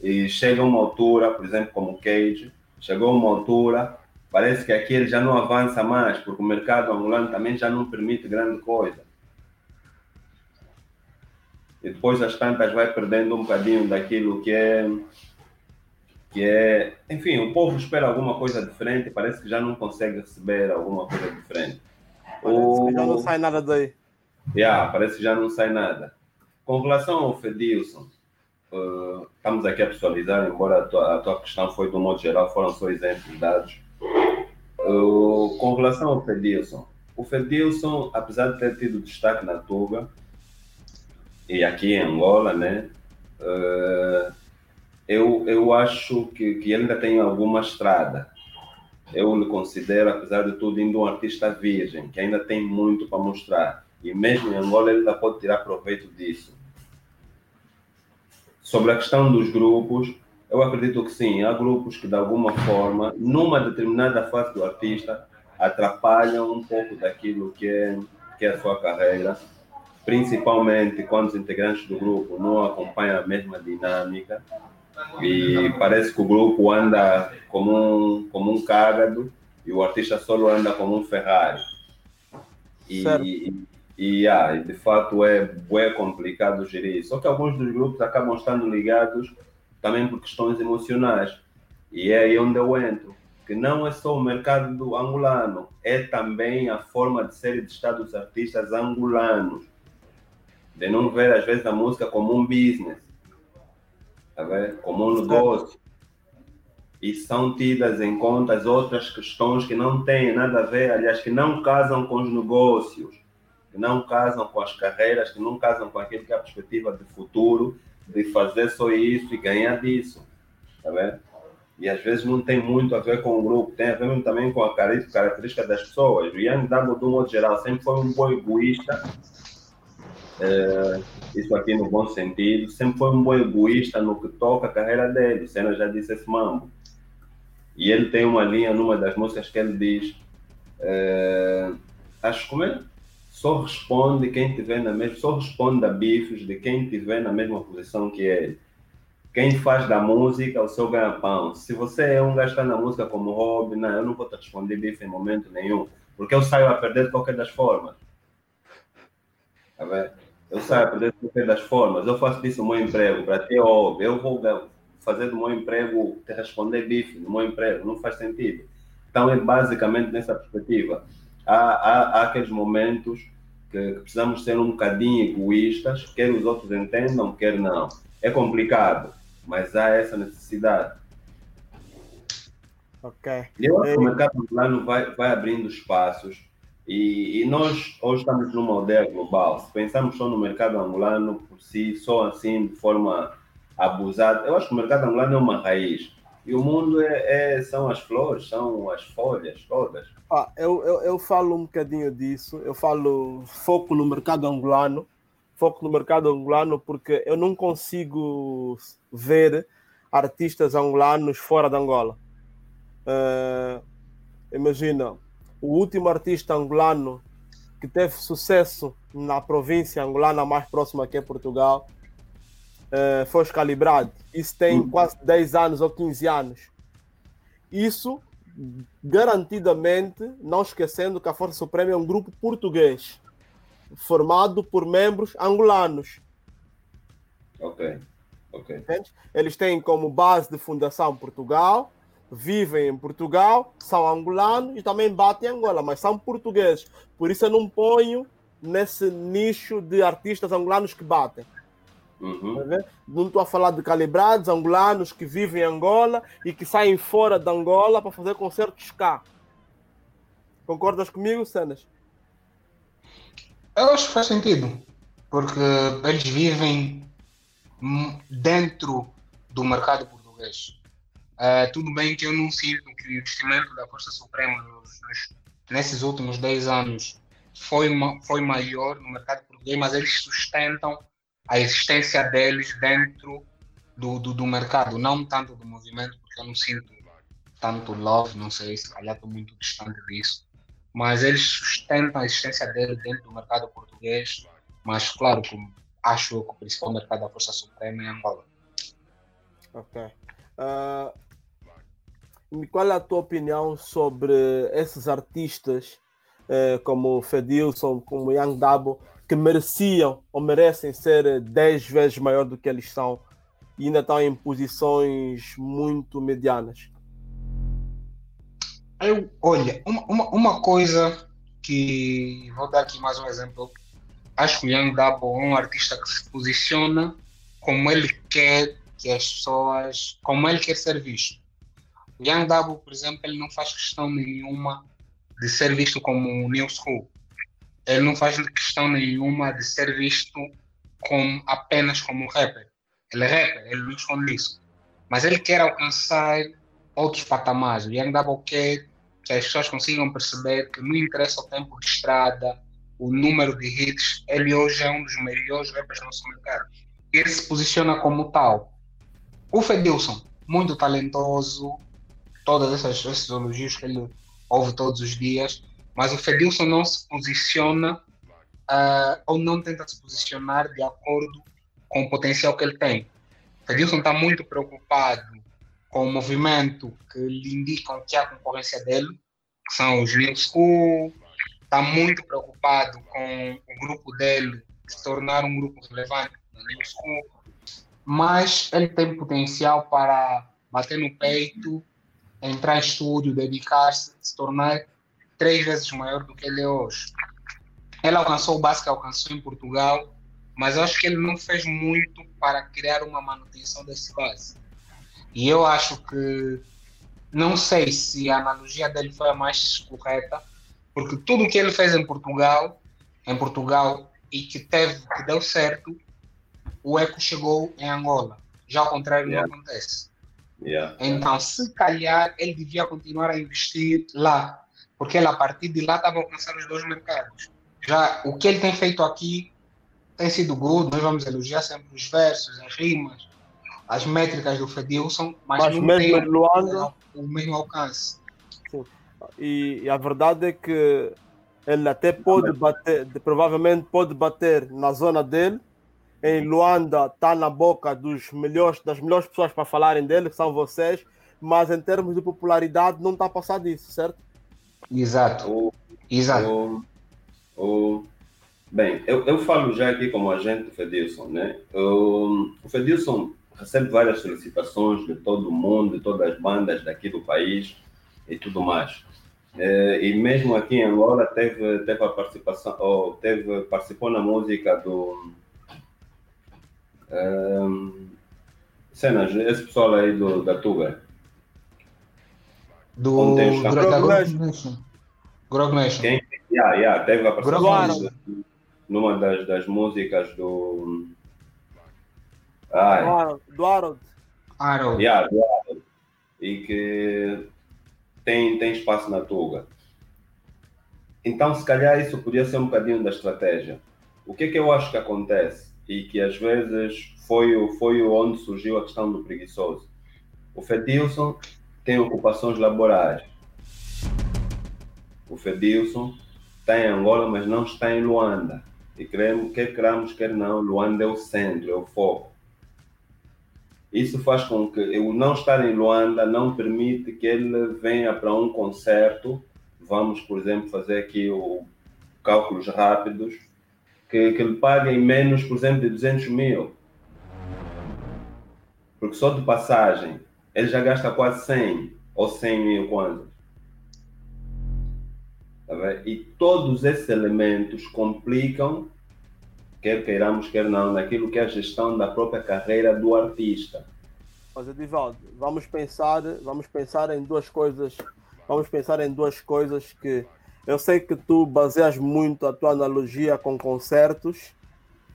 S2: E chega uma altura, por exemplo, como Cage, chegou uma altura, parece que aqui ele já não avança mais, porque o mercado angolano também já não permite grande coisa. E depois as tantas vai perdendo um bocadinho daquilo que é que é, enfim, o povo espera alguma coisa diferente, parece que já não consegue receber alguma coisa diferente.
S1: Parece o... que já não sai nada daí.
S2: Yeah, parece que já não sai nada. Com relação ao Fedilson, Uh, estamos aqui a pessoalizar, embora a tua, a tua, questão foi do modo geral, foram só exemplos dados. Uh, com relação ao Fedilson, o Fedilson, apesar de ter tido destaque na Tuga e aqui em Angola, né, uh, eu, eu acho que, que ele ainda tem alguma estrada. Eu lhe considero, apesar de tudo, ainda um artista virgem, que ainda tem muito para mostrar. E mesmo em Angola ele ainda pode tirar proveito disso Sobre a questão dos grupos, eu acredito que sim, há grupos que de alguma forma, numa determinada fase do artista, atrapalham um pouco daquilo que é, que é a sua carreira, principalmente quando os integrantes do grupo não acompanham a mesma dinâmica e parece que o grupo anda como um, como um cágado e o artista solo anda como um Ferrari. E, e ah, de fato é, é complicado gerir. Só que alguns dos grupos acabam estando ligados também por questões emocionais. E é aí onde eu entro. Que não é só o mercado do angolano, é também a forma de ser e de estar dos artistas angolanos. De não ver, às vezes, a música como um business, tá vendo? como um negócio. E são tidas em conta as outras questões que não têm nada a ver, aliás, que não casam com os negócios que não casam com as carreiras, que não casam com aquilo que é a perspectiva de futuro, de fazer só isso e ganhar disso. Tá vendo? E às vezes não tem muito a ver com o grupo, tem a ver também com a característica das pessoas. O Young Double, de um modo geral, sempre foi um bom egoísta, é, isso aqui no bom sentido, sempre foi um bom egoísta no que toca a carreira dele. O Senna já disse esse mambo. E ele tem uma linha numa das músicas que ele diz: é, Acho como é? só responde quem tiver na mesma, só responde a bifes de quem tiver na mesma posição que ele. Quem faz da música o seu ganha-pão. Se você é um gajo na música como hobby, não, eu não vou te responder bife em momento nenhum, porque eu saio a perder de qualquer das formas. Tá vendo? Eu saio a qualquer das formas. Eu faço disso o meu emprego, para é óbvio. Eu vou fazer do meu emprego, te responder bife do meu emprego, não faz sentido. Então é basicamente nessa perspectiva. Há, há, há aqueles momentos que, que precisamos ser um bocadinho egoístas, quer os outros entendam, quer não. É complicado, mas há essa necessidade.
S1: Ok.
S2: Eu acho que o mercado plano vai, vai abrindo espaços E, e, nós hoje estamos numa aldeia global. Se pensarmos só no mercado angolano por si, só assim, de forma abusada, eu acho que o mercado angolano é uma raiz. E o mundo é, é são as flores, são as folhas todas.
S1: Ah, eu, eu, eu falo um bocadinho disso. Eu falo foco no mercado angolano. Foco no mercado angolano porque eu não consigo ver artistas angolanos fora de Angola. Uh, imagina, o último artista angolano que teve sucesso na província angolana mais próxima que é Portugal uh, foi Calibrado. Isso tem uhum. quase 10 anos ou 15 anos. Isso garantidamente, não esquecendo que a Força Suprema é um grupo português formado por membros angolanos.
S2: Ok, ok.
S1: Eles têm como base de fundação Portugal, vivem em Portugal, são angolanos e também batem em Angola, mas são portugueses. Por isso eu não ponho nesse nicho de artistas angolanos que batem. Uhum. Tá não estou a falar de calibrados angolanos que vivem em Angola e que saem fora de Angola para fazer concertos cá. Concordas comigo, Cenas?
S3: Eu acho que faz sentido, porque eles vivem dentro do mercado português. Uh, tudo bem que eu não sinto que o investimento da Força Suprema nos, nos, nesses últimos 10 anos foi, foi maior no mercado português, mas eles sustentam a existência deles dentro do, do, do, mercado, não tanto do movimento, porque eu não sinto tanto love, não sei, se calhar estou muito distante disso, mas eles sustentam a existência deles dentro do mercado português, mas claro, como acho que o principal mercado da Força Suprema é Angola.
S1: Ok. Uh, qual é a tua opinião sobre esses artistas eh, como Fedilson, como Young Dabo, que mereciam ou merecem ser 10 vezes maior do que eles são e ainda estão em posições muito medianas?
S3: Eu, olha, uma, uma, uma coisa que vou dar aqui mais um exemplo. Acho que o Young Dabo é um artista que se posiciona como ele quer que as pessoas, como ele quer ser visto. Young Dabo, por exemplo, ele não faz questão nenhuma de ser visto como new school. Ele não faz questão nenhuma de ser visto como, apenas como rapper. Ele é rapper, ele não esconde isso. Mas ele quer alcançar outros patamares. O Young Double quer que as pessoas consigam perceber que não interessa o tempo de estrada, o número de hits, ele hoje é um dos melhores rappers do nosso mercado. Ele se posiciona como tal. O Fedilson, muito talentoso, todas essas, esses elogios que ele ouve todos os dias, mas o Fedilson não se posiciona uh, ou não tenta se posicionar de acordo com o potencial que ele tem. O Fedilson está muito preocupado com o movimento que lhe indicam que há concorrência dele, que são os New School, está muito preocupado com o grupo dele se tornar um grupo relevante no New School, mas ele tem potencial para bater no peito entrar em estúdio, dedicar-se, se tornar três vezes maior do que ele é hoje. Ele alcançou o básico que alcançou em Portugal, mas eu acho que ele não fez muito para criar uma manutenção desse base. E eu acho que não sei se a analogia dele foi a mais correta, porque tudo que ele fez em Portugal, em Portugal e que teve, que deu certo, o eco chegou em Angola. Já ao contrário yeah. não acontece.
S2: Yeah.
S3: Então, se calhar, ele devia continuar a investir lá, porque ele, a partir de lá, estava alcançando os dois mercados. Já o que ele tem feito aqui tem sido good, nós vamos elogiar sempre os versos, as rimas, as métricas do Fedilson, mas, mas não tem Luanda, o mesmo alcance.
S1: Sim. E, e, a verdade é que ele até pode bater, provavelmente pode bater na zona dele, em Luanda está na boca dos melhores, das melhores pessoas para falarem dele, que são vocês, mas em termos de popularidade não está a passar disso, certo?
S3: Exato. O, Exato.
S2: O, o, bem, eu, eu falo já aqui como agente do Fedilson, né? O, o Fedilson recebe várias solicitações de todo o mundo, de todas as bandas daqui do país e tudo mais. É, e mesmo aqui em Angola teve, teve a participação, ou teve, participou na música do um, cenas, esse pessoal aí do, da Tuga.
S3: Do, do da Grog Nation. Grog Nation.
S2: Quem? Yeah, yeah, teve a participação numa das, das músicas do.
S1: Ai. Do Harold. Harold.
S2: Yeah, do Harold. E que tem, tem espaço na Tuga. Então, se calhar, isso podia ser um bocadinho da estratégia. O que é que eu acho que acontece? E que às vezes foi, foi onde surgiu a questão do preguiçoso. O Fedilson tem ocupações laborais. O Fedilson está em Angola, mas não está em Luanda. E queremos, quer queramos, quer não, Luanda é o centro, é o foco. Isso faz com que o não estar em Luanda não permite que ele venha para um concerto. Vamos, por exemplo, fazer aqui o cálculos rápidos, que, que ele paguem menos, por exemplo, de 200 mil. Porque só de passagem ele já gasta quase 100 ou 100 mil kwanzas. Tá e todos esses elementos complicam, quer queiramos, quer não, naquilo que é a gestão da própria carreira do artista.
S1: Mas Edivaldo, vamos pensar, vamos pensar em duas coisas, vamos pensar em duas coisas que eu sei que tu baseias muito a tua analogia com concertos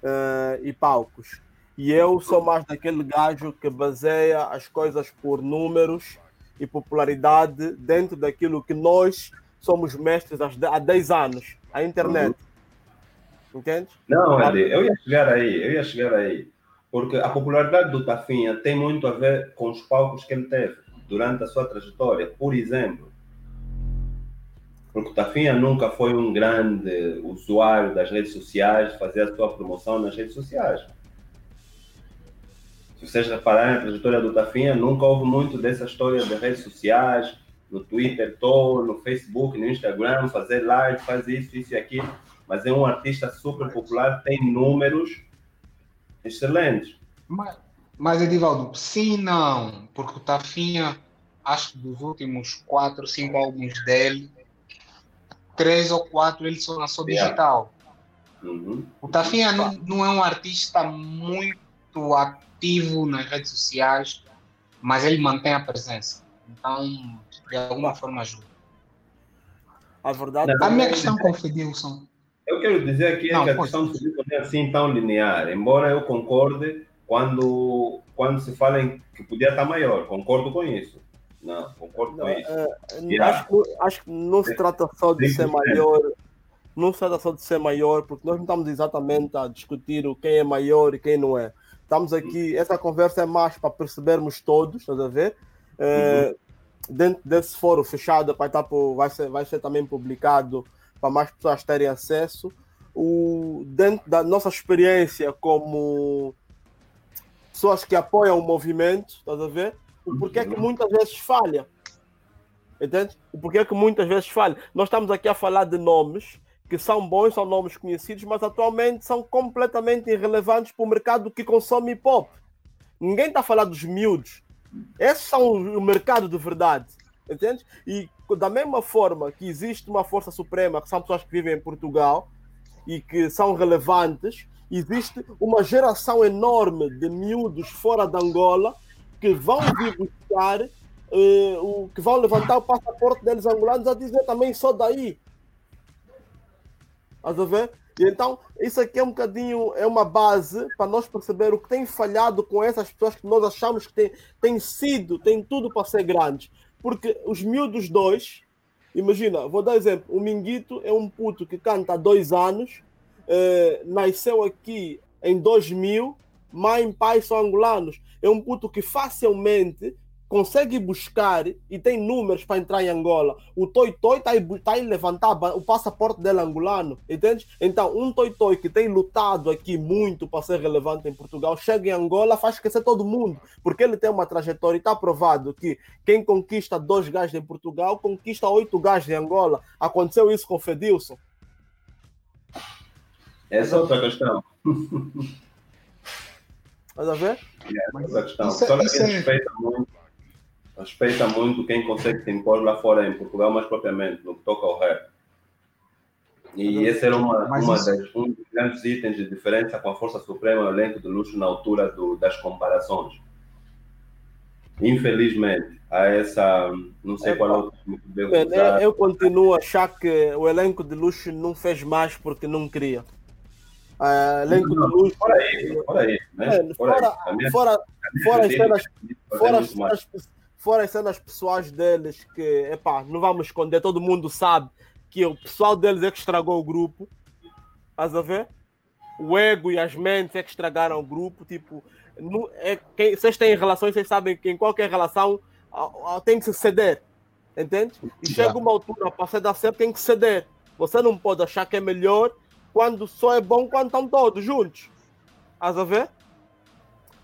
S1: uh, e palcos. E eu sou mais daquele gajo que baseia as coisas por números e popularidade dentro daquilo que nós somos mestres há 10 anos, a internet. Uhum. Entende?
S2: Não, Edi, eu ia chegar aí, eu ia chegar aí. Porque a popularidade do Tafinha tem muito a ver com os palcos que ele teve durante a sua trajetória. Por exemplo, porque o Tafinha nunca foi um grande usuário das redes sociais, fazer a sua promoção nas redes sociais. Se vocês repararem a trajetória do Tafinha, nunca houve muito dessa história de redes sociais, no Twitter, no Facebook, no Instagram, fazer live, fazer isso, isso e aquilo. Mas é um artista super popular, tem números excelentes.
S3: Mas, mas Edivaldo, sim não, porque o Tafinha, acho que dos últimos quatro, cinco álbuns dele, três ou quatro ele só lançou digital. Uhum. O Tafinha não, não é um artista muito ativo nas redes sociais, mas ele mantém a presença. Então, de alguma forma ajuda.
S1: A verdade
S3: A minha questão com o Fedilson.
S2: Eu quero dizer aqui não, que a questão do Fedilson é assim tão linear, embora eu concorde quando, quando se fala em que podia estar maior, concordo com isso. Não, concordo não, com isso.
S1: É, acho, acho que não se trata só de ser maior, não se trata só de ser maior, porque nós não estamos exatamente a discutir quem é maior e quem não é. Estamos aqui, essa conversa é mais para percebermos todos, estás a ver? É, uhum. Dentro desse fórum fechado, vai, estar vai, ser, vai ser também publicado para mais pessoas terem acesso. O, dentro da nossa experiência como pessoas que apoiam o movimento, estás a ver? O porquê que muitas vezes falha. Entende? O porquê que muitas vezes falha. Nós estamos aqui a falar de nomes que são bons, são nomes conhecidos, mas atualmente são completamente irrelevantes para o mercado que consome hip hop. Ninguém está a falar dos miúdos. Esses são o mercado de verdade. Entende? E da mesma forma que existe uma força suprema, que são pessoas que vivem em Portugal e que são relevantes, existe uma geração enorme de miúdos fora de Angola que vão vir buscar, uh, o, que vão levantar o passaporte deles angolanos a dizer também só daí. Estás a ver? E então, isso aqui é um bocadinho, é uma base para nós perceber o que tem falhado com essas pessoas que nós achamos que têm tem sido, tem tudo para ser grandes. Porque os miúdos dois, imagina, vou dar exemplo, o Minguito é um puto que canta há dois anos, eh, nasceu aqui em 2000, mãe e pai são angolanos. É um puto que facilmente consegue buscar e tem números para entrar em Angola. O Toy Toy está aí, tá aí levantar o passaporte dele angolano, entende? Então, um Toy Toy que tem lutado aqui muito para ser relevante em Portugal, chega em Angola, faz esquecer todo mundo, porque ele tem uma trajetória e está provado que quem conquista dois gajos em Portugal, conquista oito gajos em Angola. Aconteceu isso com o Fedilson.
S2: Essa é outra questão.
S1: Vai a ver?
S2: É, essa questão. Isso, Só isso respeita é... muito respeita muito quem consegue se impor lá fora em Portugal, mais propriamente no que toca ao rap. E esse era uma, uma isso... das, um dos grandes itens de diferença com a Força Suprema, o elenco de luxo na altura do, das comparações. infelizmente, há essa. Não sei é, qual é o termo que
S1: devo usar. Eu continuo a achar que o elenco de luxo não fez mais porque não queria. Uh, elenco não, de luxo.
S2: Fora aí, fora aí. Né?
S1: fora, fora, fora, as cenas, fora, as cenas, fora as cenas pessoais deles, que, epá, não vamos esconder, todo mundo sabe que o pessoal deles é que estragou o grupo. Estás a ver? O ego e as mentes é que estragaram o grupo. Tipo, não, é, quem, vocês têm relações, vocês sabem que em qualquer relação tem que se ceder. Entende? E chega uma altura para você dar certo, tem que ceder. Você não pode achar que é melhor quando só é bom quando estão todos juntos. Estás a ver?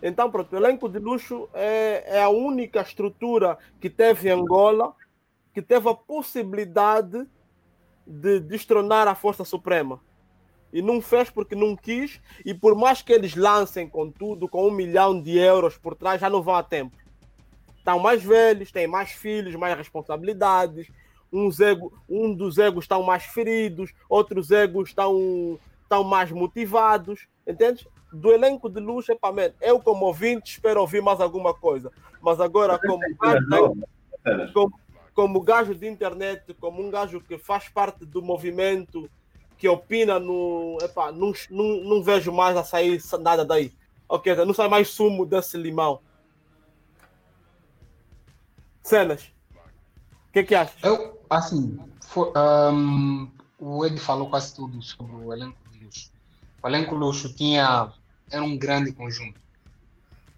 S1: Então, pronto, o elenco de luxo é, é a única estrutura que teve Angola que teve a possibilidade de destronar a Força Suprema. E não fez porque não quis, e por mais que eles lancem com tudo, com um milhão de euros por trás, já não vão a tempo. Estão mais velhos, têm mais filhos, mais responsabilidades. Uns ego, um dos egos estão mais feridos, outros egos estão, estão mais motivados. Entende? Do elenco de luxo, epa, man, eu como ouvinte espero ouvir mais alguma coisa. Mas agora, como, como, como gajo de internet, como um gajo que faz parte do movimento, que opina no. Epá, não, não, não vejo mais a sair nada daí. Ok, não sai mais sumo desse limão. Cenas. O que, que achas?
S3: Eu, assim, for, um, o Ed falou quase tudo sobre o elenco de luxo. O elenco luxo tinha. Era um grande conjunto.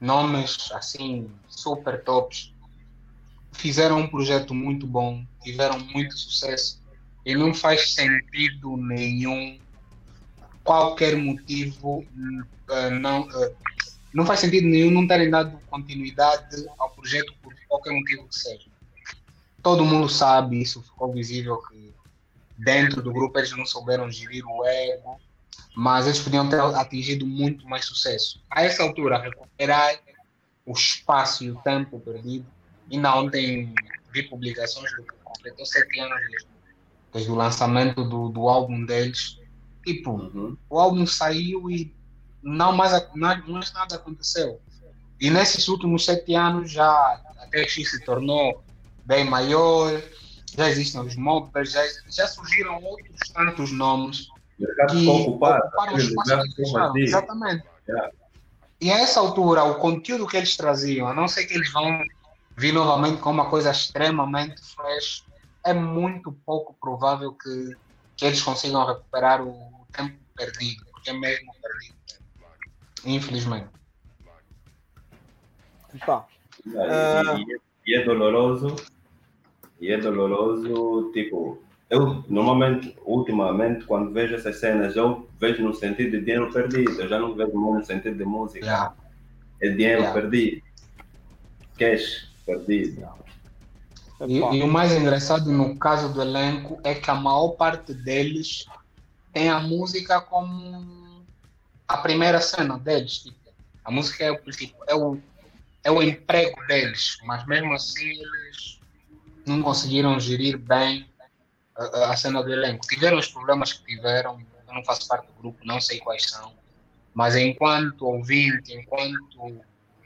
S3: Nomes, assim, super tops fizeram um projeto muito bom, tiveram muito sucesso e não faz sentido nenhum, qualquer motivo, uh, não, uh, não faz sentido nenhum não terem dado continuidade ao projeto por qualquer motivo que seja. Todo mundo sabe, isso ficou visível que dentro do grupo eles não souberam gerir o ego, mas eles podiam ter atingido muito mais sucesso. A essa altura, recuperar o espaço e o tempo perdido Ainda ontem vi publicações do que completou sete anos desde, desde o lançamento do, do álbum deles. Tipo, o álbum saiu e não mais, não mais nada aconteceu. E nesses últimos sete anos já a TX se tornou bem maior, já existem os mobbers, já, já surgiram outros tantos nomes que ocuparam o espaço. Exatamente. Yeah. E a essa altura, o conteúdo que eles traziam, a não ser que eles vão vi novamente com uma coisa extremamente fresh. É muito pouco provável que, que eles consigam recuperar o tempo perdido, porque é mesmo perdido. Infelizmente.
S2: Tá. E, uh... e, é doloroso, e é doloroso, tipo, eu normalmente, ultimamente, quando vejo essas cenas, eu vejo no sentido de dinheiro perdido, eu já não vejo no sentido de música. Yeah. É dinheiro yeah. perdido. Cash perdido.
S3: E, e, o mais engraçado no caso do elenco é que a maior parte deles tem a música como a primeira cena deles. Tipo, a música é, tipo, é, o, é o emprego deles, mas mesmo assim eles não conseguiram gerir bem a, a cena do elenco. Tiveram os problemas que tiveram, eu não faço parte do grupo, não sei quais são, mas enquanto ouvinte, enquanto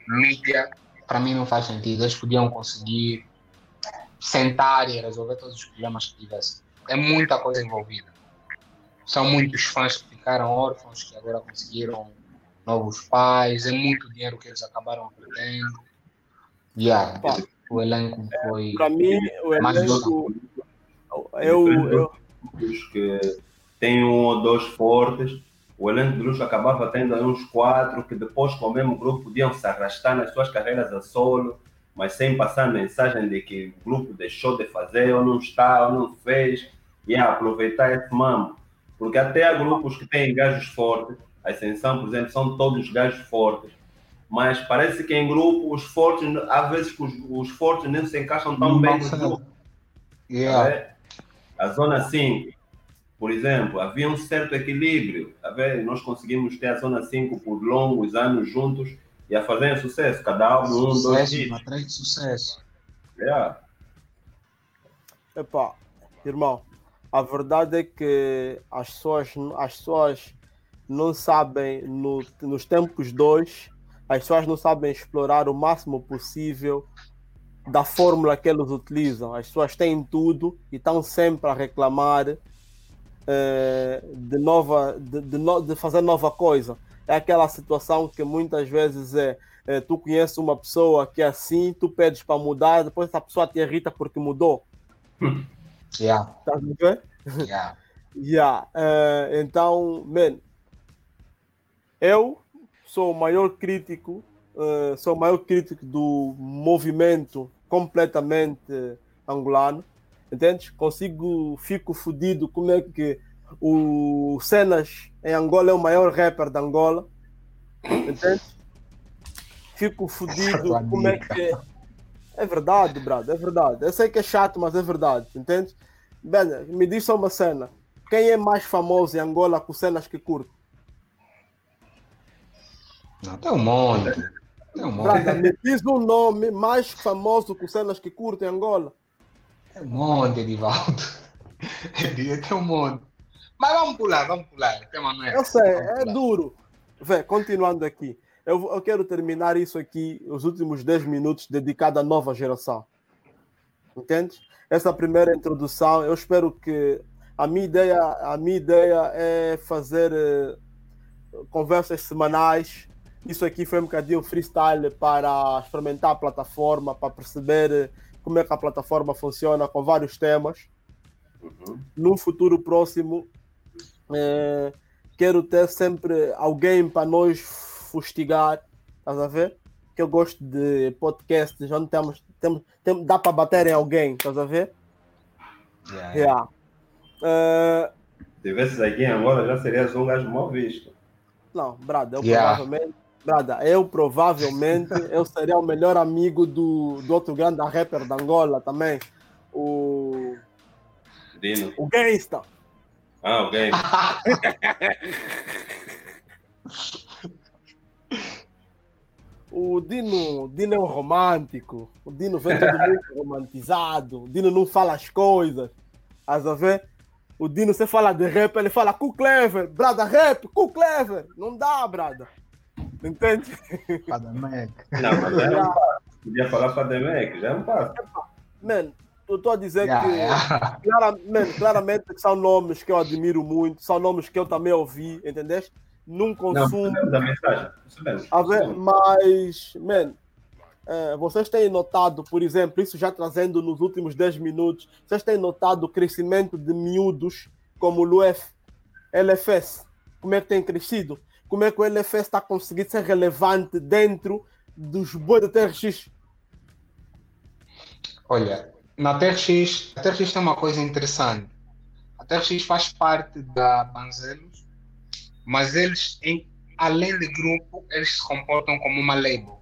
S3: mídia, para mim não faz sentido. Eles podiam conseguir sentar e resolver todos os problemas que tivessem. É muita coisa envolvida. São muitos fãs que ficaram órfãos, que agora conseguiram novos pais. É muito dinheiro que eles acabaram perdendo. Yeah, o elenco foi.
S1: Para mim, o elenco. Eu, eu...
S2: que tem um ou dois fortes o elenco de luxo acabava tendo uns quatro que depois com o mesmo grupo podiam se arrastar nas suas carreiras a solo, mas sem passar mensagem de que o grupo deixou de fazer, ou não está, ou não fez, e aproveitar esse mamo. Porque até há grupos que têm gajos fortes, a Ascensão, por exemplo, são todos gajos fortes, mas parece que em grupo os fortes, às vezes os, os fortes nem se encaixam tão bem no grupo. Yeah. A zona 5 por exemplo, havia um certo equilíbrio. Tá Nós conseguimos ter a Zona 5 por longos anos juntos e a fazerem sucesso. Cada álbum, um, dois
S3: hits. Atrás de sucesso.
S2: Yeah.
S1: Epá, irmão, a verdade é que as pessoas, as pessoas não sabem, no, nos tempos dois, as pessoas não sabem explorar o máximo possível da fórmula que eles utilizam. As pessoas têm tudo e estão sempre a reclamar eh, de, nova, de, de, no, de, fazer nova coisa. É aquela situação que muitas vezes é, é tu conheces uma pessoa que é assim, tu pedes para mudar, depois essa pessoa te irrita porque mudou.
S3: Yeah.
S1: Tá vendo?
S3: Yeah.
S1: yeah. Uh, então, man, eu sou o maior crítico, uh, sou o maior crítico do movimento completamente angolano, entende? Consigo, fico fodido como é que o Cenas em Angola é o maior rapper da Angola, entende? Fico fodido como é que é verdade, brado, é verdade. Eu sei que é chato, mas é verdade, entende? Bem, me diz só uma cena. Quem é mais famoso em Angola com cenas que curte?
S3: Não, tem um monte. Tem um monte.
S1: Me diz um nome mais famoso com cenas que curte em Angola.
S3: Tem um monte, Edivaldo. Tem um monte. Mas vamos pular, vamos pular.
S1: É. Eu sei, é duro. Vê, continuando aqui. Eu, eu quero terminar isso aqui, os últimos 10 minutos, dedicado à nova geração. Entende? Essa primeira introdução, eu espero que a minha ideia, a minha ideia é fazer uh, conversas semanais. Isso aqui foi um bocadinho freestyle para experimentar a plataforma, para perceber como é que a plataforma funciona com vários temas. Uhum. Num futuro próximo, uh, quero ter sempre alguém para nós fustigar, estás a ver? Que eu gosto de podcasts onde temos, temos, temos dá para bater em alguém, estás a ver?
S2: Yeah. yeah. Uh, Se tivesse aqui em Angola, já serias um gajo mal visto.
S1: Não, Brada, eu yeah. provavelmente. Brada, eu provavelmente eu seria o melhor amigo do, do outro grande rapper da Angola também. O.
S2: Dino.
S1: O Gangsta.
S2: Ah, o Gangsta.
S1: O Dino, Dino é um romântico. O Dino vem todo muito romantizado. O Dino não fala as coisas. Estás a ver? O Dino, você fala de rap, ele fala cu clever, brada rap, cu clever. Não dá, brada. Entende?
S2: Pademec. Não, mas é um passo. Podia falar Pademec, já é um passo.
S1: Mano, eu estou a dizer yeah, que yeah. Claramente, claramente são nomes que eu admiro muito, são nomes que eu também ouvi, entendeste? num consumo. Não,
S2: da mensagem. Isso mesmo.
S1: A ver, mas, man, é, vocês têm notado, por exemplo, isso já trazendo nos últimos 10 minutos, vocês têm notado o crescimento de miúdos como o LUF, LFS, como é que tem crescido? Como é que o LFS está conseguindo ser relevante dentro dos bois da TRX?
S3: Olha, na TRX, a TRX tem uma coisa interessante. A TRX faz parte da Banzelos, mas eles, em, além de grupo, eles se comportam como uma label.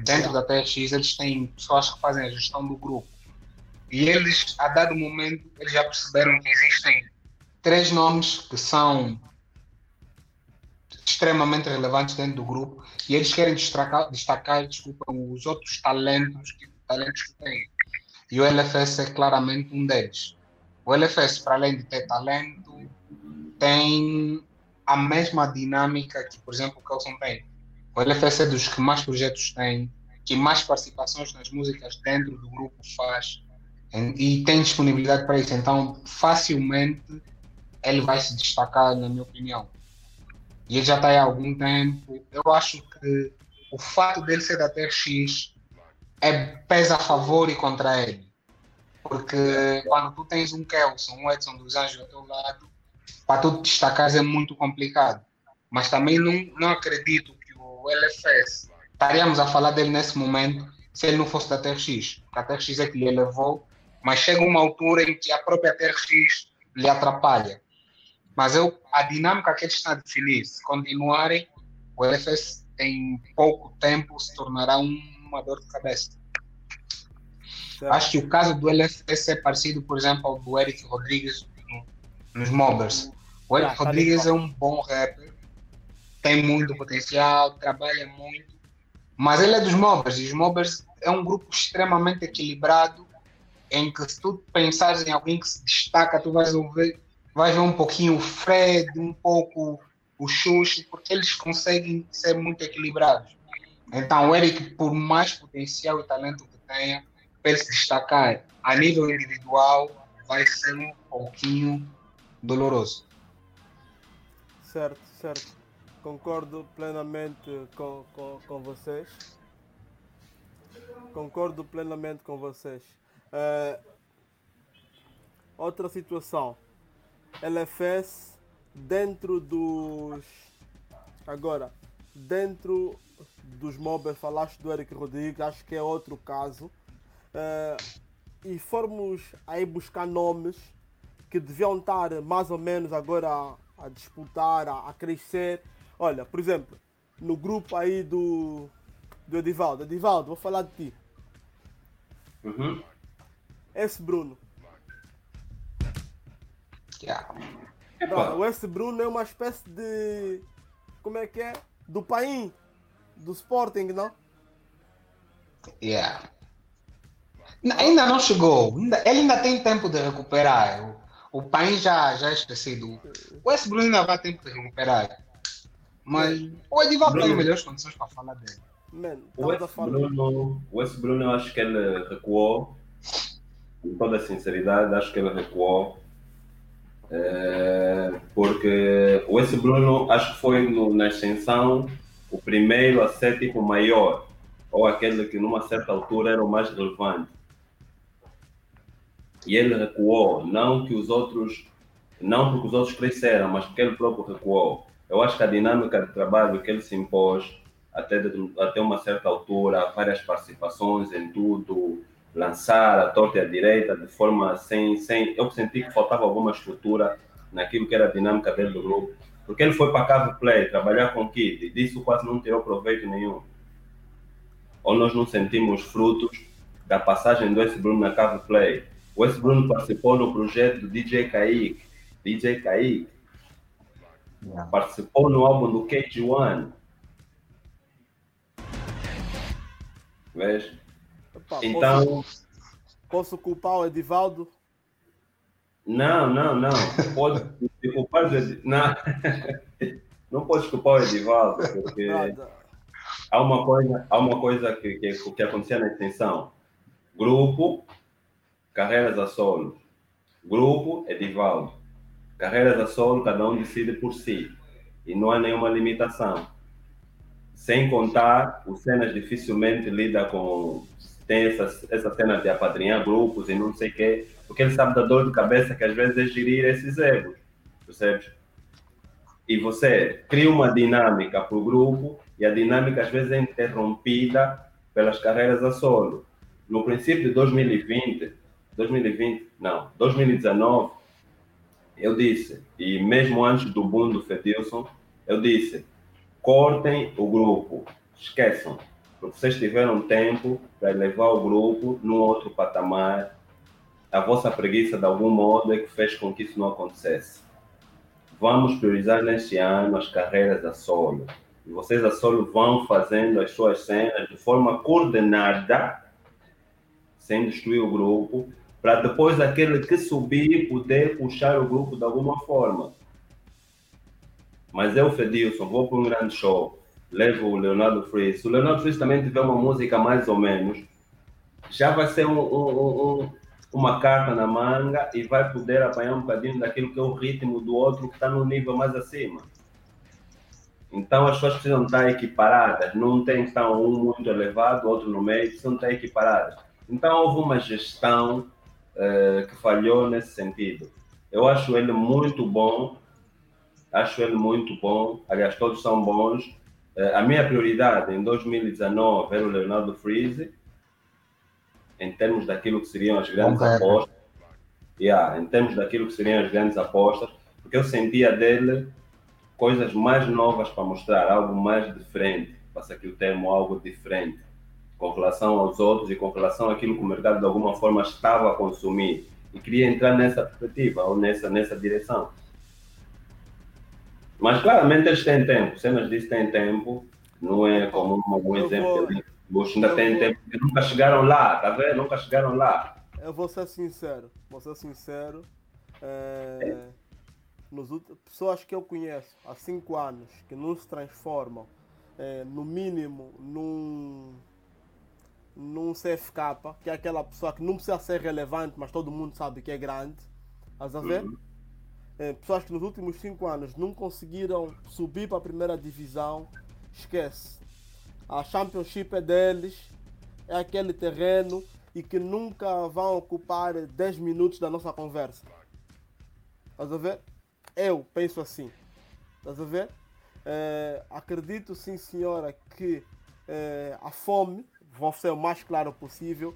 S3: Dentro da TRX, eles têm pessoas que fazem a gestão do grupo. E eles, a dado momento, eles já perceberam que existem três nomes que são extremamente relevantes dentro do grupo e eles querem destacar, destacar desculpa, os outros talentos que, talentos que têm. E o LFS é claramente um deles. O LFS, para além de ter talento, tem a mesma dinâmica que, por exemplo, o Kelson tem. O LFS é dos que mais projetos tem, que mais participações nas músicas dentro do grupo faz e tem disponibilidade para isso. Então, facilmente ele vai se destacar, na minha opinião. E ele já está há algum tempo. Eu acho que o fato dele ser da TRX é, pesa a favor e contra ele. Porque quando tu tens um Kelson, um Edson dos Anjos ao teu lado, para tu destacar é muito complicado. Mas também não, não acredito que o LFS, estaríamos a falar dele nesse momento, se ele não fosse da TRX. A TRX é que lhe elevou, mas chega uma altura em que a própria TRX lhe atrapalha. Mas eu, a dinâmica que eles estão a definir, se continuarem, o LFS em pouco tempo se tornará uma dor de cabeça. Certo. Acho que o caso do LFS é parecido, por exemplo, ao do Eric Rodrigues no, nos Mobbers. O Eric ah, Rodrigues é um bom rapper, tem muito potencial, trabalha muito, mas ele é dos Mobbers, e os Mobbers é um grupo extremamente equilibrado, em que se tu pensares em alguém que se destaca, tu vais ouvir, vais ver um pouquinho o Fred, um pouco o Xuxa, porque eles conseguem ser muito equilibrados. Então, o Eric, por mais potencial e talento que tenha, para ele se destacar a nível individual, vai ser um pouquinho doloroso.
S1: Certo, certo. Concordo plenamente com, com, com vocês. Concordo plenamente com vocês. Uh, outra situação. LFS dentro dos. Agora, dentro dos móveis, falaste do Eric Rodrigues, acho que é outro caso. Uh, e formos aí buscar nomes que deviam estar mais ou menos agora a, a disputar, a, a, crescer. Olha, por exemplo, no grupo aí do, do Edivaldo. Edivaldo, vou falar de ti.
S2: Uhum.
S1: Esse Bruno.
S3: Yeah.
S1: Não, o S Bruno é uma espécie de. Como é que é? Do Paim. Do Sporting, não?
S3: Yeah. Ainda não chegou. Ele ainda tem tempo de recuperar. O, o Paim já, já é esquecido. O S Bruno ainda vai ter tempo de recuperar. Mas o Edivaldo tem melhores condições para falar dele.
S1: Man,
S2: o, S Bruno, o S Bruno, eu acho que ele recuou. Com toda a sinceridade, acho que ele recuou é, porque o esse Bruno acho que foi no, na extensão o primeiro a ser tipo maior, ou aquele que numa certa altura era o mais relevante. E ele recuou, não que os outros, não porque os outros cresceram, mas porque ele próprio recuou. Eu acho que a dinâmica de trabalho que ele se impôs até, de, até uma certa altura, várias participações em tudo, lançar a torta e a direita de forma sem, sem. Eu senti que faltava alguma estrutura naquilo que era a dinâmica dele do grupo. Porque ele foi para Cave Play trabalhar com Kid e disso quase não tirou proveito nenhum. Ou nós não sentimos frutos da passagem do S. Bruno na Cave Play. O S. Bruno participou no projeto do DJ Kaique. DJ Kaique. Participou no álbum do KG1. Veja? Então.
S1: Posso, posso culpar o Edivaldo?
S2: Não, não, não. Pode culpar o Edivaldo. Não. não pode culpar o Edivaldo, porque há uma coisa, há uma coisa que, que, que acontecia na extensão. Grupo, carreiras a solo. Grupo, Edivaldo. Carreiras a solo, cada um decide por si. E não há nenhuma limitação. Sem contar, o Cenas dificilmente lida com tem essa, essa cena de apadrinhar grupos e não sei o quê, porque ele sabe da dor de cabeça que às vezes é gerir esses egos, percebes? E você cria uma dinâmica para o grupo e a dinâmica às vezes é interrompida pelas carreiras a solo. No princípio de 2020, 2020, não, 2019, eu disse, e mesmo antes do boom do Fedilson, eu disse, cortem o grupo, esqueçam, vocês tiveram tempo para levar o grupo num outro patamar. A vossa preguiça, de algum modo, é que fez com que isso não acontecesse. Vamos priorizar neste ano as carreiras a solo. E vocês a solo vão fazendo as suas cenas de forma coordenada, sem destruir o grupo, para depois aquele que subir poder puxar o grupo de alguma forma. Mas eu, Fedilson, vou para um grande show levo o Leonardo Fritz. O Leonardo Fritz também tiver uma música mais ou menos, já vai ser um, um, um, uma carta na manga e vai poder apanhar um bocadinho daquilo que é o ritmo do outro que está no nível mais acima. Então as pessoas precisam estar equiparadas, não tem estar um muito elevado, outro no meio, precisam estar equiparadas. Então houve uma gestão uh, que falhou nesse sentido. Eu acho ele muito bom, acho ele muito bom, aliás, todos são bons, a minha prioridade em 2019 era o Leonardo Freeze, em termos daquilo que seriam as grandes okay. apostas. Yeah, em termos daquilo que seriam as grandes apostas, porque eu sentia dele coisas mais novas para mostrar, algo mais diferente, passa aqui o termo algo diferente, com relação aos outros e com relação àquilo que o mercado de alguma forma estava a consumir. E queria entrar nessa perspectiva ou nessa, nessa direção. Mas claramente eles têm tempo, cenas disso têm tempo, não é como um bom exemplo que Bush ainda tem vou... tempo, porque nunca chegaram lá, tá vendo? Nunca chegaram lá.
S1: Eu vou ser sincero, vou ser sincero. É... É. Nos pessoas que eu conheço há 5 anos que não se transformam é, no mínimo, num, num CFK, que é aquela pessoa que não precisa ser relevante, mas todo mundo sabe que é grande. Estás a ver? Uhum. É, pessoas que nos últimos 5 anos não conseguiram subir para a primeira divisão, esquece. A Championship é deles, é aquele terreno e que nunca vão ocupar 10 minutos da nossa conversa. Estás a ver? Eu penso assim. Estás a ver? É, acredito sim, senhora, que é, a fome, vou ser o mais claro possível,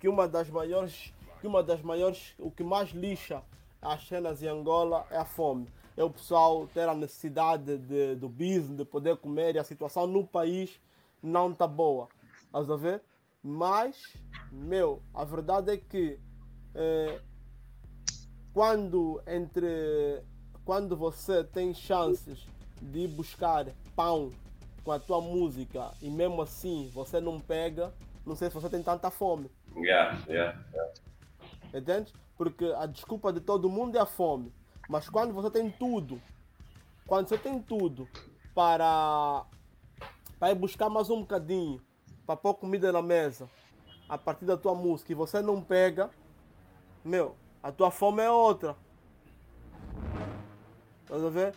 S1: que uma das maiores, que uma das maiores, o que mais lixa as cenas em Angola é a fome. É o pessoal ter a necessidade de, do business, de poder comer e a situação no país não está boa. Estás a ver? Mas, meu, a verdade é que é, quando entre quando você tem chances de ir buscar pão com a tua música e mesmo assim você não pega, não sei se você tem tanta fome.
S2: Yeah, yeah, yeah.
S1: Entende? Porque a desculpa de todo mundo é a fome. Mas quando você tem tudo, quando você tem tudo para, para ir buscar mais um bocadinho, para pôr comida na mesa, a partir da tua música, e você não pega, meu, a tua fome é outra. Estás a ver?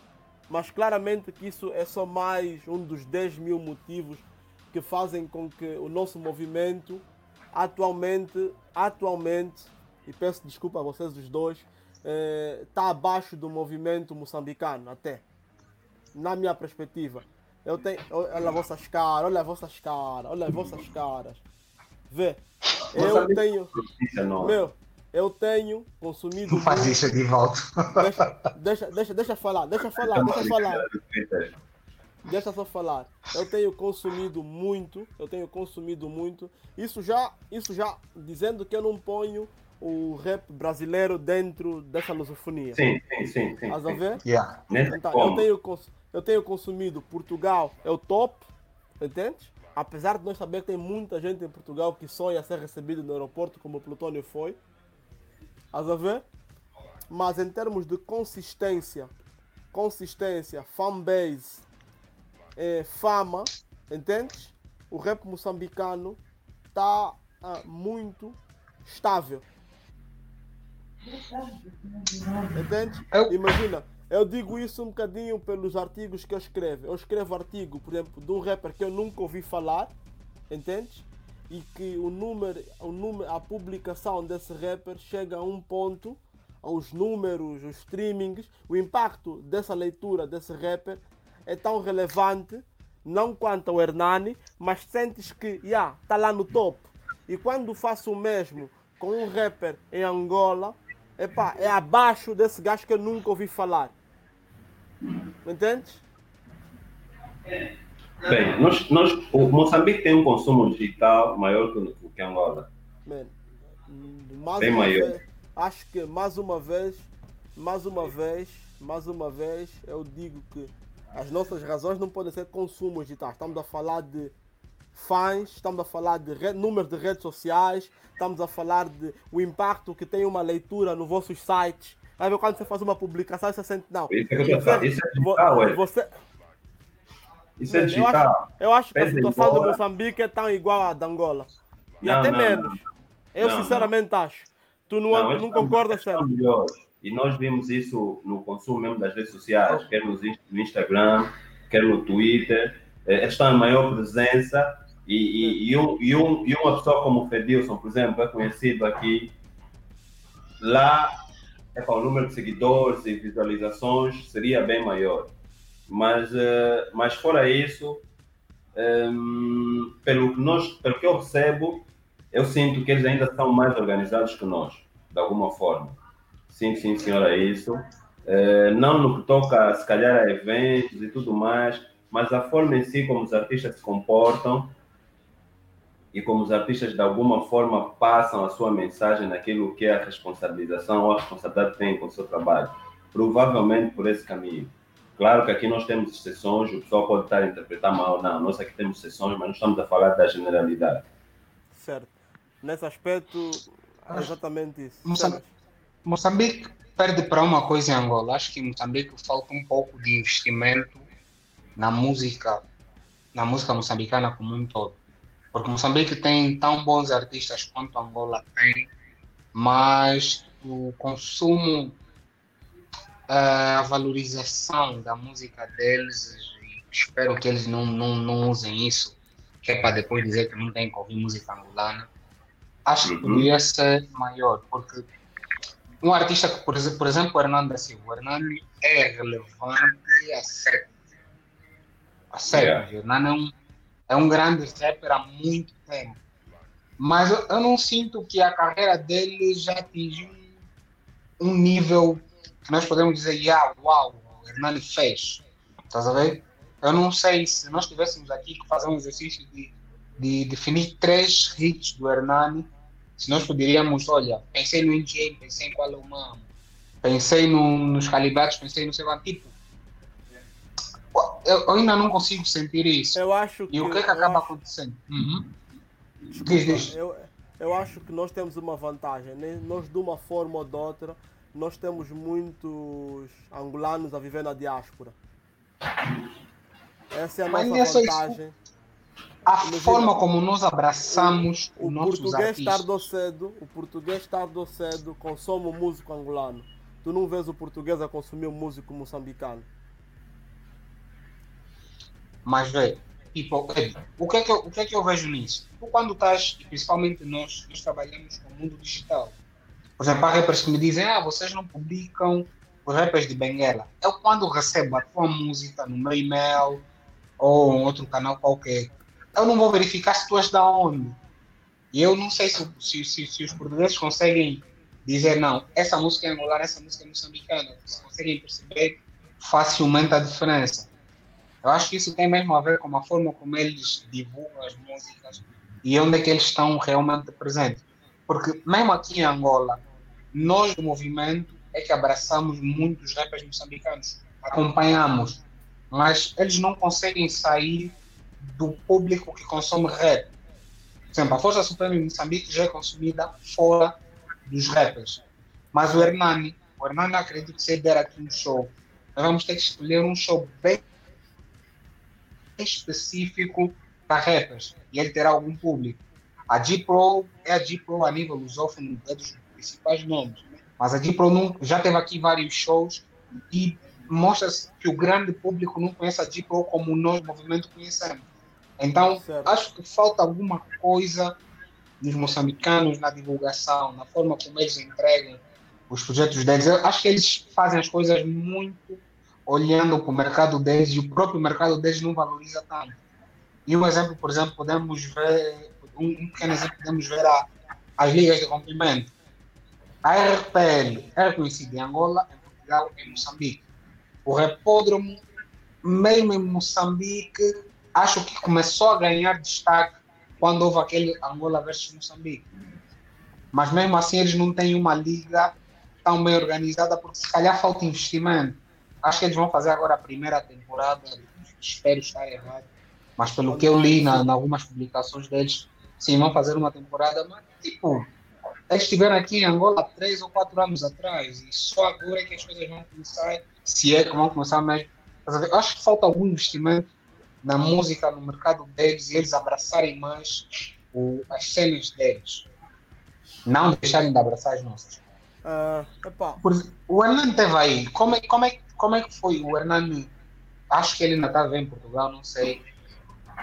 S1: Mas claramente que isso é só mais um dos 10 mil motivos que fazem com que o nosso movimento atualmente, atualmente, e peço desculpa a vocês os dois, está eh, abaixo do movimento moçambicano, até. Na minha perspectiva. Eu tenho. Olha as vossas caras, olha as vossas caras, olha as vossas caras. Vê. Eu tenho. Meu, eu tenho consumido.
S3: Não faz isso de volta.
S1: Deixa, deixa, deixa, deixa falar, deixa falar, deixa falar. Deixa só falar. Eu tenho consumido muito, eu tenho consumido muito. Isso já, isso já dizendo que eu não ponho o rap brasileiro dentro dessa lusofonia.
S2: Sim, sim, sim. sim
S1: Estás a ver?
S3: Yeah.
S1: Então, eu, tenho, eu tenho consumido Portugal, é o top, entende? Apesar de nós saber que tem muita gente em Portugal que sonha ser recebido no aeroporto, como o Plutônio foi. Estás a ver? Mas em termos de consistência, consistência, fanbase, é, fama, entendes? O rap moçambicano está ah, muito estável. Entende? Imagina, eu digo isso um bocadinho pelos artigos que eu escrevo. Eu escrevo artigo, por exemplo, de um rapper que eu nunca ouvi falar, entende? e que o número, o número, a publicação desse rapper chega a um ponto, aos números, os streamings, o impacto dessa leitura desse rapper é tão relevante, não quanto ao Hernani, mas sentes que, já, yeah, está lá no topo. E quando faço o mesmo com um rapper em Angola, epá, é abaixo desse gajo que eu nunca ouvi falar. Entendes?
S2: Bem, nós, nós, o Moçambique tem um consumo digital maior que, que Angola.
S1: Man, mais Bem maior. Vez, acho que mais uma vez, mais uma vez, mais uma vez, eu digo que as nossas razões não podem ser consumo digital. Estamos a falar de fãs, estamos a falar de números número de redes sociais, estamos a falar de o impacto que tem uma leitura nos vossos sites. Aí quando você faz uma publicação, você sente, não.
S2: Isso é, você, isso é digital,
S1: você,
S2: isso é digital.
S1: Eu acho, eu acho que a situação do Moçambique é tão igual à da Angola. E não, até não, menos. Não, eu sinceramente acho. Tu não, não, não concordas, sério?
S2: E nós vimos isso no consumo mesmo das redes sociais, quer no Instagram, quer no Twitter. É, estão em maior presença. E, e, e, um, e, um, e uma pessoa como o Fedilson, por exemplo, é conhecido aqui. Lá, é, para o número de seguidores e visualizações seria bem maior. Mas, uh, mas fora isso, um, ehm, pelo, que nós, pelo que eu recebo, eu sinto que eles ainda são mais organizados que nós, de alguma forma. Sim, sim, senhora, é isso. Uh, não no que toca, se calhar, a eventos e tudo mais, mas a forma em si como os artistas se comportam e como os artistas, de alguma forma, passam a sua mensagem naquilo que é a responsabilização ou a responsabilidade que têm com o seu trabalho. Provavelmente por esse caminho. Claro que aqui nós temos exceções, o pessoal pode estar a interpretar mal, não, nós aqui temos exceções, mas não estamos a falar da generalidade.
S1: Certo. Nesse aspecto, é exatamente isso.
S3: Moçambique, Moçambique perde para uma coisa em Angola. Acho que em Moçambique falta um pouco de investimento na música, na música moçambicana como um todo. Porque Moçambique tem tão bons artistas quanto Angola tem, mas o consumo, eh, a valorização da música deles, espero que eles não, não, não usem isso, que é para depois dizer que não tem que ouvir música angolana. Acho que uhum. poderia ser maior, porque um artista que, por exemplo, por exemplo o Hernando da Silva, o Hernando é relevante a sério. A yeah. o Hernando é um, é um grande rapper há muito tempo. Mas eu, não sinto que a carreira dele já atingiu um nível que nós podemos dizer, yeah, uau, o Hernani fez. Estás a ver? Eu não sei se nós tivéssemos aqui que fazer um exercício de, de definir três hits do Hernani, se nós poderíamos, olha, pensei no NGA, pensei em qual é o Mamo, pensei no, nos calibrados, pensei no seu tipo. Eu, ainda não consigo sentir isso.
S1: Eu acho que,
S3: e o que é que acaba acho... acontecendo? Uhum.
S1: Desculpa, diz, diz. Eu, eu acho que nós temos uma vantagem. Né? Nós, de uma forma ou de outra, nós temos muitos angolanos a viver na diáspora. Essa é a Mas nossa vantagem.
S3: A Imagina, forma como nós abraçamos o, o português artistas.
S1: cedo, o português tarde ou cedo consome o músico angolano. Tu não vês o português a consumir o músico moçambicano.
S3: Mas vê, tipo, o que, é que eu, o que é que eu vejo nisso? Tu quando estás, principalmente nós, nós trabalhamos com o mundo digital. Por exemplo, há rappers que me dizem, ah, vocês não publicam os rappers de Benguela. Eu quando recebo a tua música no meu e-mail, ou em outro canal qualquer, eu não vou verificar se tu és da onde. E eu não sei se, se, se, se os portugueses conseguem dizer, não, essa música é angolana, essa música é moçambicana. Se conseguem perceber facilmente a diferença. Eu acho que isso tem mesmo a ver com a forma como eles divulgam as músicas e onde é que eles estão realmente presentes. Porque mesmo aqui em Angola, nós do movimento é que abraçamos muitos rappers moçambicanos, acompanhamos mas eles não conseguem sair do público que consome rap. Por exemplo, a Força Suprema em Moçambique já é consumida fora dos rappers. Mas o Hernani, o Hernani acredito que se der aqui um show, nós vamos ter que escolher um show bem específico para rappers e ele terá algum público. A G-Pro é a G-Pro a nível lusófono, é dos principais nomes. Mas a G-Pro já teve aqui vários shows e mostra-se que o grande público não conhece a Pro como nós, movimento, conhecemos. Então, certo. acho que falta alguma coisa nos moçambicanos na divulgação, na forma como eles entregam os projetos deles. Eu acho que eles fazem as coisas muito olhando para o mercado deles e o próprio mercado deles não valoriza tanto. E um exemplo, por exemplo, podemos ver, um, pequeno exemplo, podemos ver a, as ligas de comprimento. A RPL é reconhecida em Angola, em Portugal e em Moçambique. O repódromo, mesmo em Moçambique, acho que começou a ganhar destaque quando houve aquele Angola versus Moçambique. Mas mesmo assim eles não têm uma liga tão bem organizada porque se calhar falta investimento. Acho que eles vão fazer agora a primeira temporada, espero estar errado, mas pelo que eu li na, em algumas publicações deles, sim, vão fazer uma temporada, mas tipo, eles estiveram aqui em Angola três ou quatro anos atrás e só agora é que as coisas vão começar se é que vão começar mesmo. Acho que falta algum investimento na música, no mercado deles, e eles abraçarem mais o, as cenas deles. Não deixarem de abraçar as nossas.
S1: Uh,
S3: Por, o Hernani esteve aí. Como é, como, é, como é que foi o Hernani? Acho que ele ainda está em Portugal, não sei.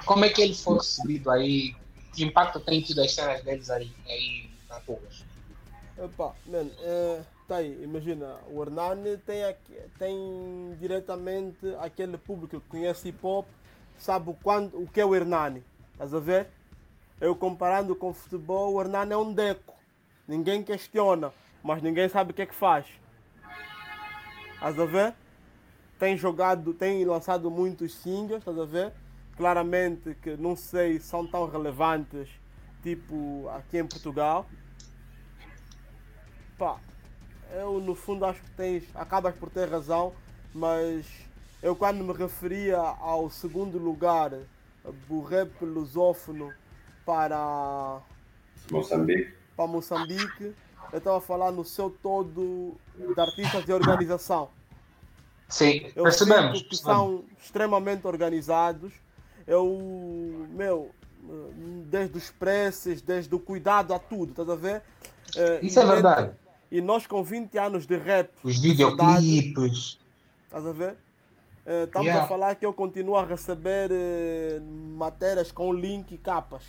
S3: Como é que ele foi recebido aí? Que impacto tem tido as cenas deles aí, aí na Tugas?
S1: Epá, man, é Tá aí, imagina, o Hernani tem, tem diretamente aquele público que conhece hip hop, sabe o, quando, o que é o Hernani. Estás a ver? Eu comparando com o futebol, o Hernani é um deco. Ninguém questiona, mas ninguém sabe o que é que faz. Estás a ver? Tem jogado, tem lançado muitos singles, estás a ver? Claramente que não sei são tão relevantes tipo aqui em Portugal. Pá, eu no fundo acho que tens, acabas por ter razão, mas eu quando me referia ao segundo lugar do rap lusófono para
S2: Moçambique,
S1: para Moçambique eu estava a falar no seu todo de artistas de organização.
S3: Sim,
S1: eu
S3: percebemos.
S1: que são extremamente organizados é o. Meu, desde os preços, desde o cuidado a tudo, estás a ver?
S3: Uh, Isso é verdade.
S1: E nós com 20 anos de rap.
S3: Os videoclipes.
S1: Estás a ver? Uh, estamos yeah. a falar que eu continuo a receber uh, matérias com link e capas.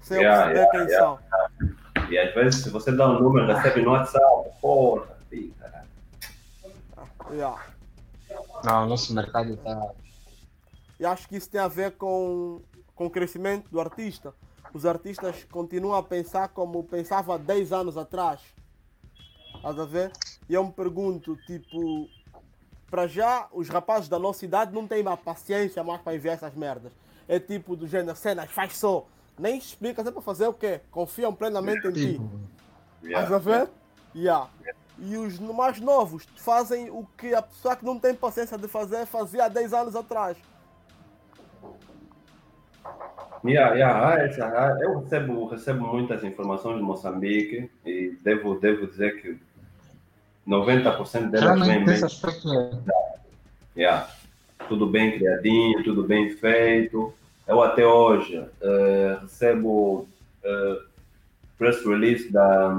S1: Sem yeah, eu perceber yeah, quem
S2: são. E às vezes, se você dá um número, recebe no WhatsApp. Porra, fica.
S1: Yeah.
S3: Não, nosso mercado está.
S1: E acho que isso tem a ver com, com o crescimento do artista. Os artistas continuam a pensar como pensava 10 anos atrás. Estás a ver? E eu me pergunto, tipo, para já, os rapazes da nossa idade não têm mais paciência mais para enviar essas merdas. É tipo do gênero, cenas, faz só. Nem explica, é para fazer o quê? Confiam plenamente em ti. Estás a ver? Yeah. E os mais novos fazem o que a pessoa que não tem paciência de fazer fazia há 10 anos atrás.
S2: Yeah, yeah, ah, eu recebo, recebo muitas informações de Moçambique e devo, devo dizer que 90% delas vem bem. Yeah. Tudo bem criadinho, tudo bem feito. Eu até hoje uh, recebo uh, press release da,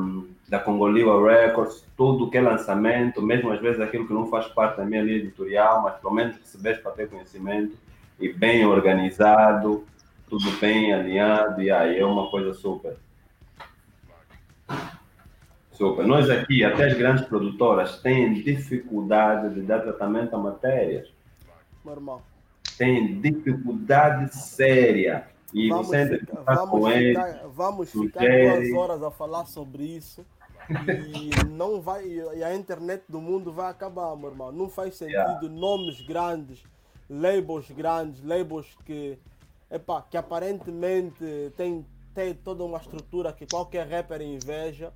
S2: da Congoliva Records, tudo que é lançamento, mesmo às vezes aquilo que não faz parte da minha linha editorial, mas pelo menos recebes para ter conhecimento e bem organizado, tudo bem alinhado, e aí é uma coisa super. Super. Nós aqui, até as grandes produtoras, têm dificuldade de dar tratamento a matérias.
S1: Normal.
S2: Tem dificuldade séria. E
S1: vamos
S2: você
S1: ficar, vamos com ficar, vamos ficar duas horas a falar sobre isso. E não vai. E a internet do mundo vai acabar, meu irmão. Não faz sentido yeah. nomes grandes, labels grandes, labels que, epa, que aparentemente tem, tem toda uma estrutura que qualquer rapper inveja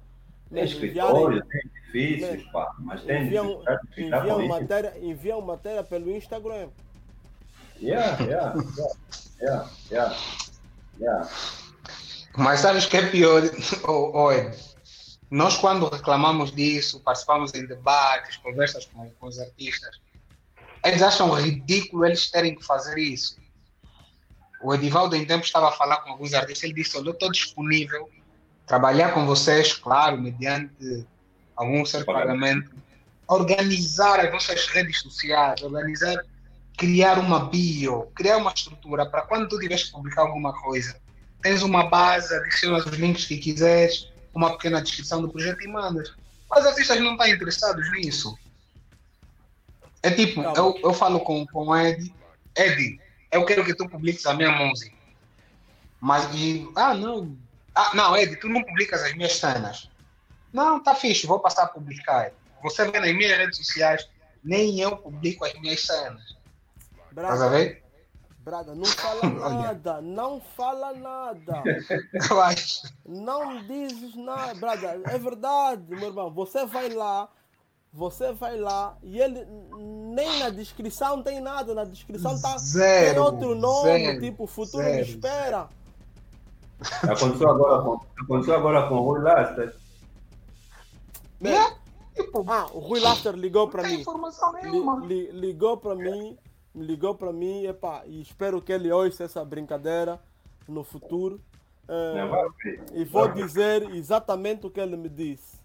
S2: tem escritório, tem edifícios, mas tem
S1: enviam, enviam, matéria, enviam matéria pelo Instagram.
S2: Yeah, yeah, yeah, yeah, yeah.
S3: Mas sabes que é pior, oh, oh, nós quando reclamamos disso, participamos em debates, conversas com, com os artistas, eles acham ridículo eles terem que fazer isso. O Edivaldo em tempo estava a falar com alguns artistas, ele disse, eu estou disponível trabalhar com vocês, claro, mediante algum certo pagamento, organizar as nossas redes sociais, organizar, criar uma bio, criar uma estrutura para quando tu tiveres que publicar alguma coisa, tens uma base, adicionas os links que quiseres, uma pequena descrição do projeto e mandas. Mas os artistas não estão interessados nisso. É tipo, eu, eu falo com, com o Ed, Ed, eu quero que tu publiques a minha música. Mas, e, ah, não, ah, não, Ed, tu não publicas as minhas cenas. Não, tá fixe, vou passar a publicar. Você vê nas minhas redes sociais, nem eu publico as minhas cenas.
S1: Braga, Estás a ver? Braga, não fala nada, não fala nada.
S3: Eu acho.
S1: Não dizes nada, Braga, é verdade, meu irmão. Você vai lá, você vai lá e ele nem na descrição tem nada, na descrição tá zero, tem outro nome, zero, tipo futuro zero, de espera.
S2: Aconteceu agora com, aconteceu agora com o Rui Laster.
S1: É, tipo, ah, o Rui Laster ligou para mim. Li, li, ligou para mim, ligou para mim, epa, e espero que ele ouça essa brincadeira no futuro. É, e vou dizer exatamente o que ele me disse.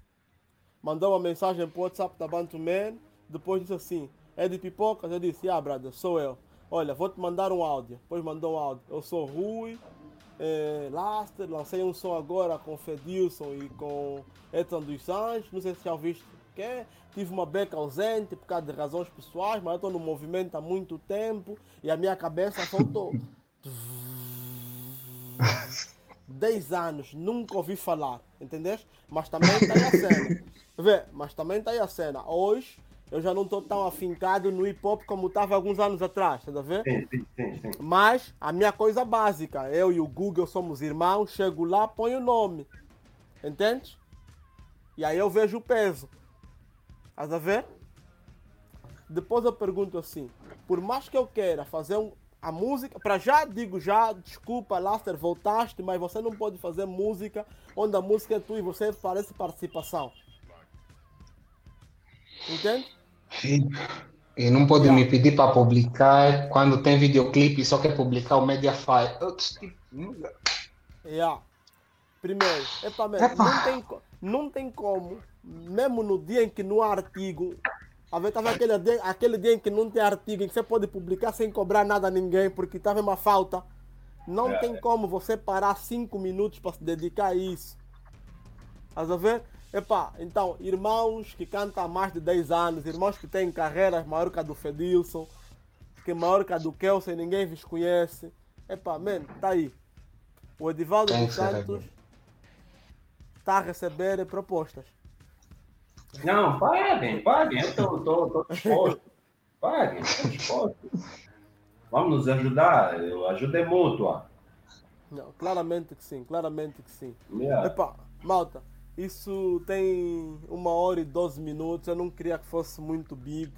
S1: Mandou uma mensagem para o WhatsApp da Bantu Man, depois disse assim, é de pipoca? Eu disse, ah, brother, sou eu. Olha, vou te mandar um áudio. Depois mandou um áudio. Eu sou Rui, é, Laster, lancei um som agora com Fedilson e com Edson dos Anjos, não sei se já ouviste que é. Tive uma beca ausente por causa de razões pessoais, mas estou no movimento há muito tempo e a minha cabeça soltou. 10 anos, nunca ouvi falar, entendeste? Mas também está aí a cena. Vê, mas também está aí a cena. Hoje eu já não estou tão afincado no hip hop como estava alguns anos atrás, tá vendo?
S2: Sim, sim, sim, sim.
S1: Mas a minha coisa básica, eu e o Google somos irmãos, chego lá, ponho o nome. Entende? E aí eu vejo o peso. Tá a ver? Depois eu pergunto assim, por mais que eu queira fazer um, a música, para já digo já, desculpa, Laster, voltaste, mas você não pode fazer música onde a música é tua e você parece participação. Entende?
S3: E não pode yeah. me pedir para publicar quando tem videoclipe só quer publicar o Mediafire.
S1: Yeah. Primeiro, epa, man, epa. Não, tem, não tem como, mesmo no dia em que não há artigo, estava aquele dia, aquele dia em que não tem artigo, em que você pode publicar sem cobrar nada a ninguém, porque estava uma falta. Não é. tem como você parar cinco minutos para se dedicar a isso. Estás a ver? Epá, então, irmãos que cantam há mais de 10 anos, irmãos que têm carreiras maior que a do Fedilson, que é maior que a do Kelsen, ninguém vos conhece. Epá, man, tá aí. O Edivaldo dos Santos está a receber propostas.
S2: Não, paguem, paguem, eu estou disposto. Paguem, estou disposto. Vamos nos ajudar, ajuda é mútua.
S1: Não, claramente que sim, claramente que sim. Yeah. Epá, malta, isso tem uma hora e 12 minutos. Eu não queria que fosse muito big.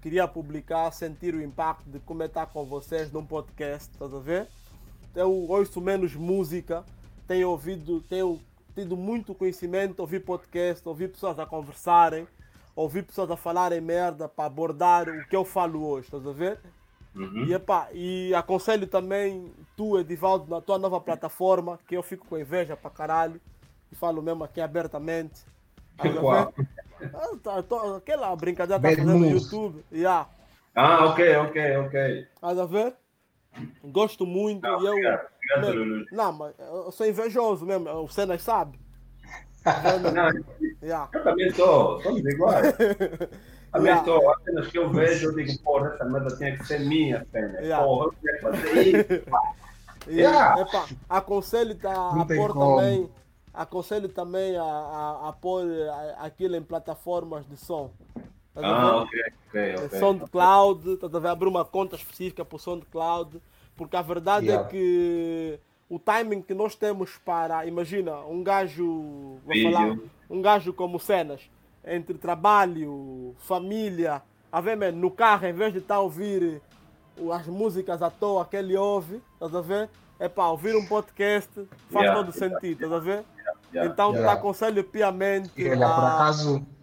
S1: Queria publicar, sentir o impacto de como é estar com vocês num podcast, estás a ver? Eu ouço menos música, tenho ouvido, tenho tido muito conhecimento, ouvi podcast, ouvi pessoas a conversarem, ouvi pessoas a falarem merda para abordar o que eu falo hoje, estás a ver? Uhum. E, epá, e aconselho também tu, Edivaldo, na tua nova plataforma, que eu fico com inveja para caralho e falo mesmo aqui abertamente.
S2: Qual?
S1: Ah, tá, tô, aquela brincadeira tá fazendo no YouTube. Yeah.
S2: Ah, ok, ok, ok.
S1: Estás a ver? Gosto muito não, e eu. Obrigado, obrigado, mesmo, não, mas eu sou invejoso mesmo, o Cenas sabe.
S2: Não, yeah. Eu também sou, somos iguais. Também yeah. estou, apenas que eu vejo, eu digo, porra, essa merda tinha que ser minha, Cenas. Yeah. Porra, eu tinha que fazer isso.
S1: yeah. Epa, aconselho-te a, a pôr também aconselho também a, a, a pôr aquilo em plataformas de som.
S2: Tá ah, ok, ok, ok.
S1: SoundCloud, tá a ver? abrir uma conta específica para o SoundCloud, porque a verdade é yeah. é que o timing que nós temos para, imagina, um gajo, vou falar, um gajo como cenas, entre trabalho, família, a ver, man, no carro, em vez de estar tá a ouvir as músicas à toa que ele ouve, estás a ver? É para ouvir um podcast, faz yeah, todo yeah, sentido, estás a ver? Yeah, então yeah. te aconselho piamente.
S3: Olha, a... por acaso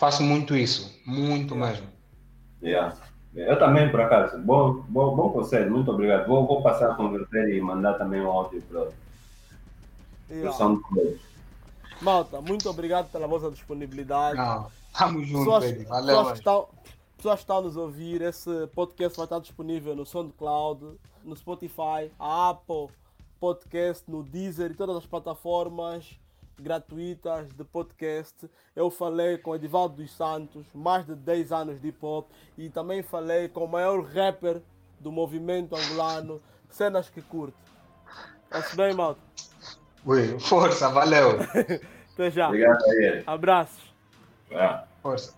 S3: faço muito isso, muito mesmo.
S2: Yeah. Eu também, por acaso. Bom, bom, bom conselho, muito obrigado. Vou, vou passar a converter e mandar também um áudio para yeah.
S1: Malta, muito obrigado pela vossa disponibilidade.
S3: Não, tamo junto, pessoas, Valeu,
S1: pessoas, que estão, pessoas que estão a nos ouvir, esse podcast vai estar disponível no SoundCloud, no Spotify, a Apple, podcast no Deezer e todas as plataformas gratuitas de podcast. Eu falei com Edivaldo dos Santos, mais de 10 anos de hip hop, e também falei com o maior rapper do movimento angolano, cenas que curte. Está bem, malta?
S3: Ui, força, valeu.
S1: Até já.
S2: Obrigado a ele.
S1: Abraços.
S3: Força.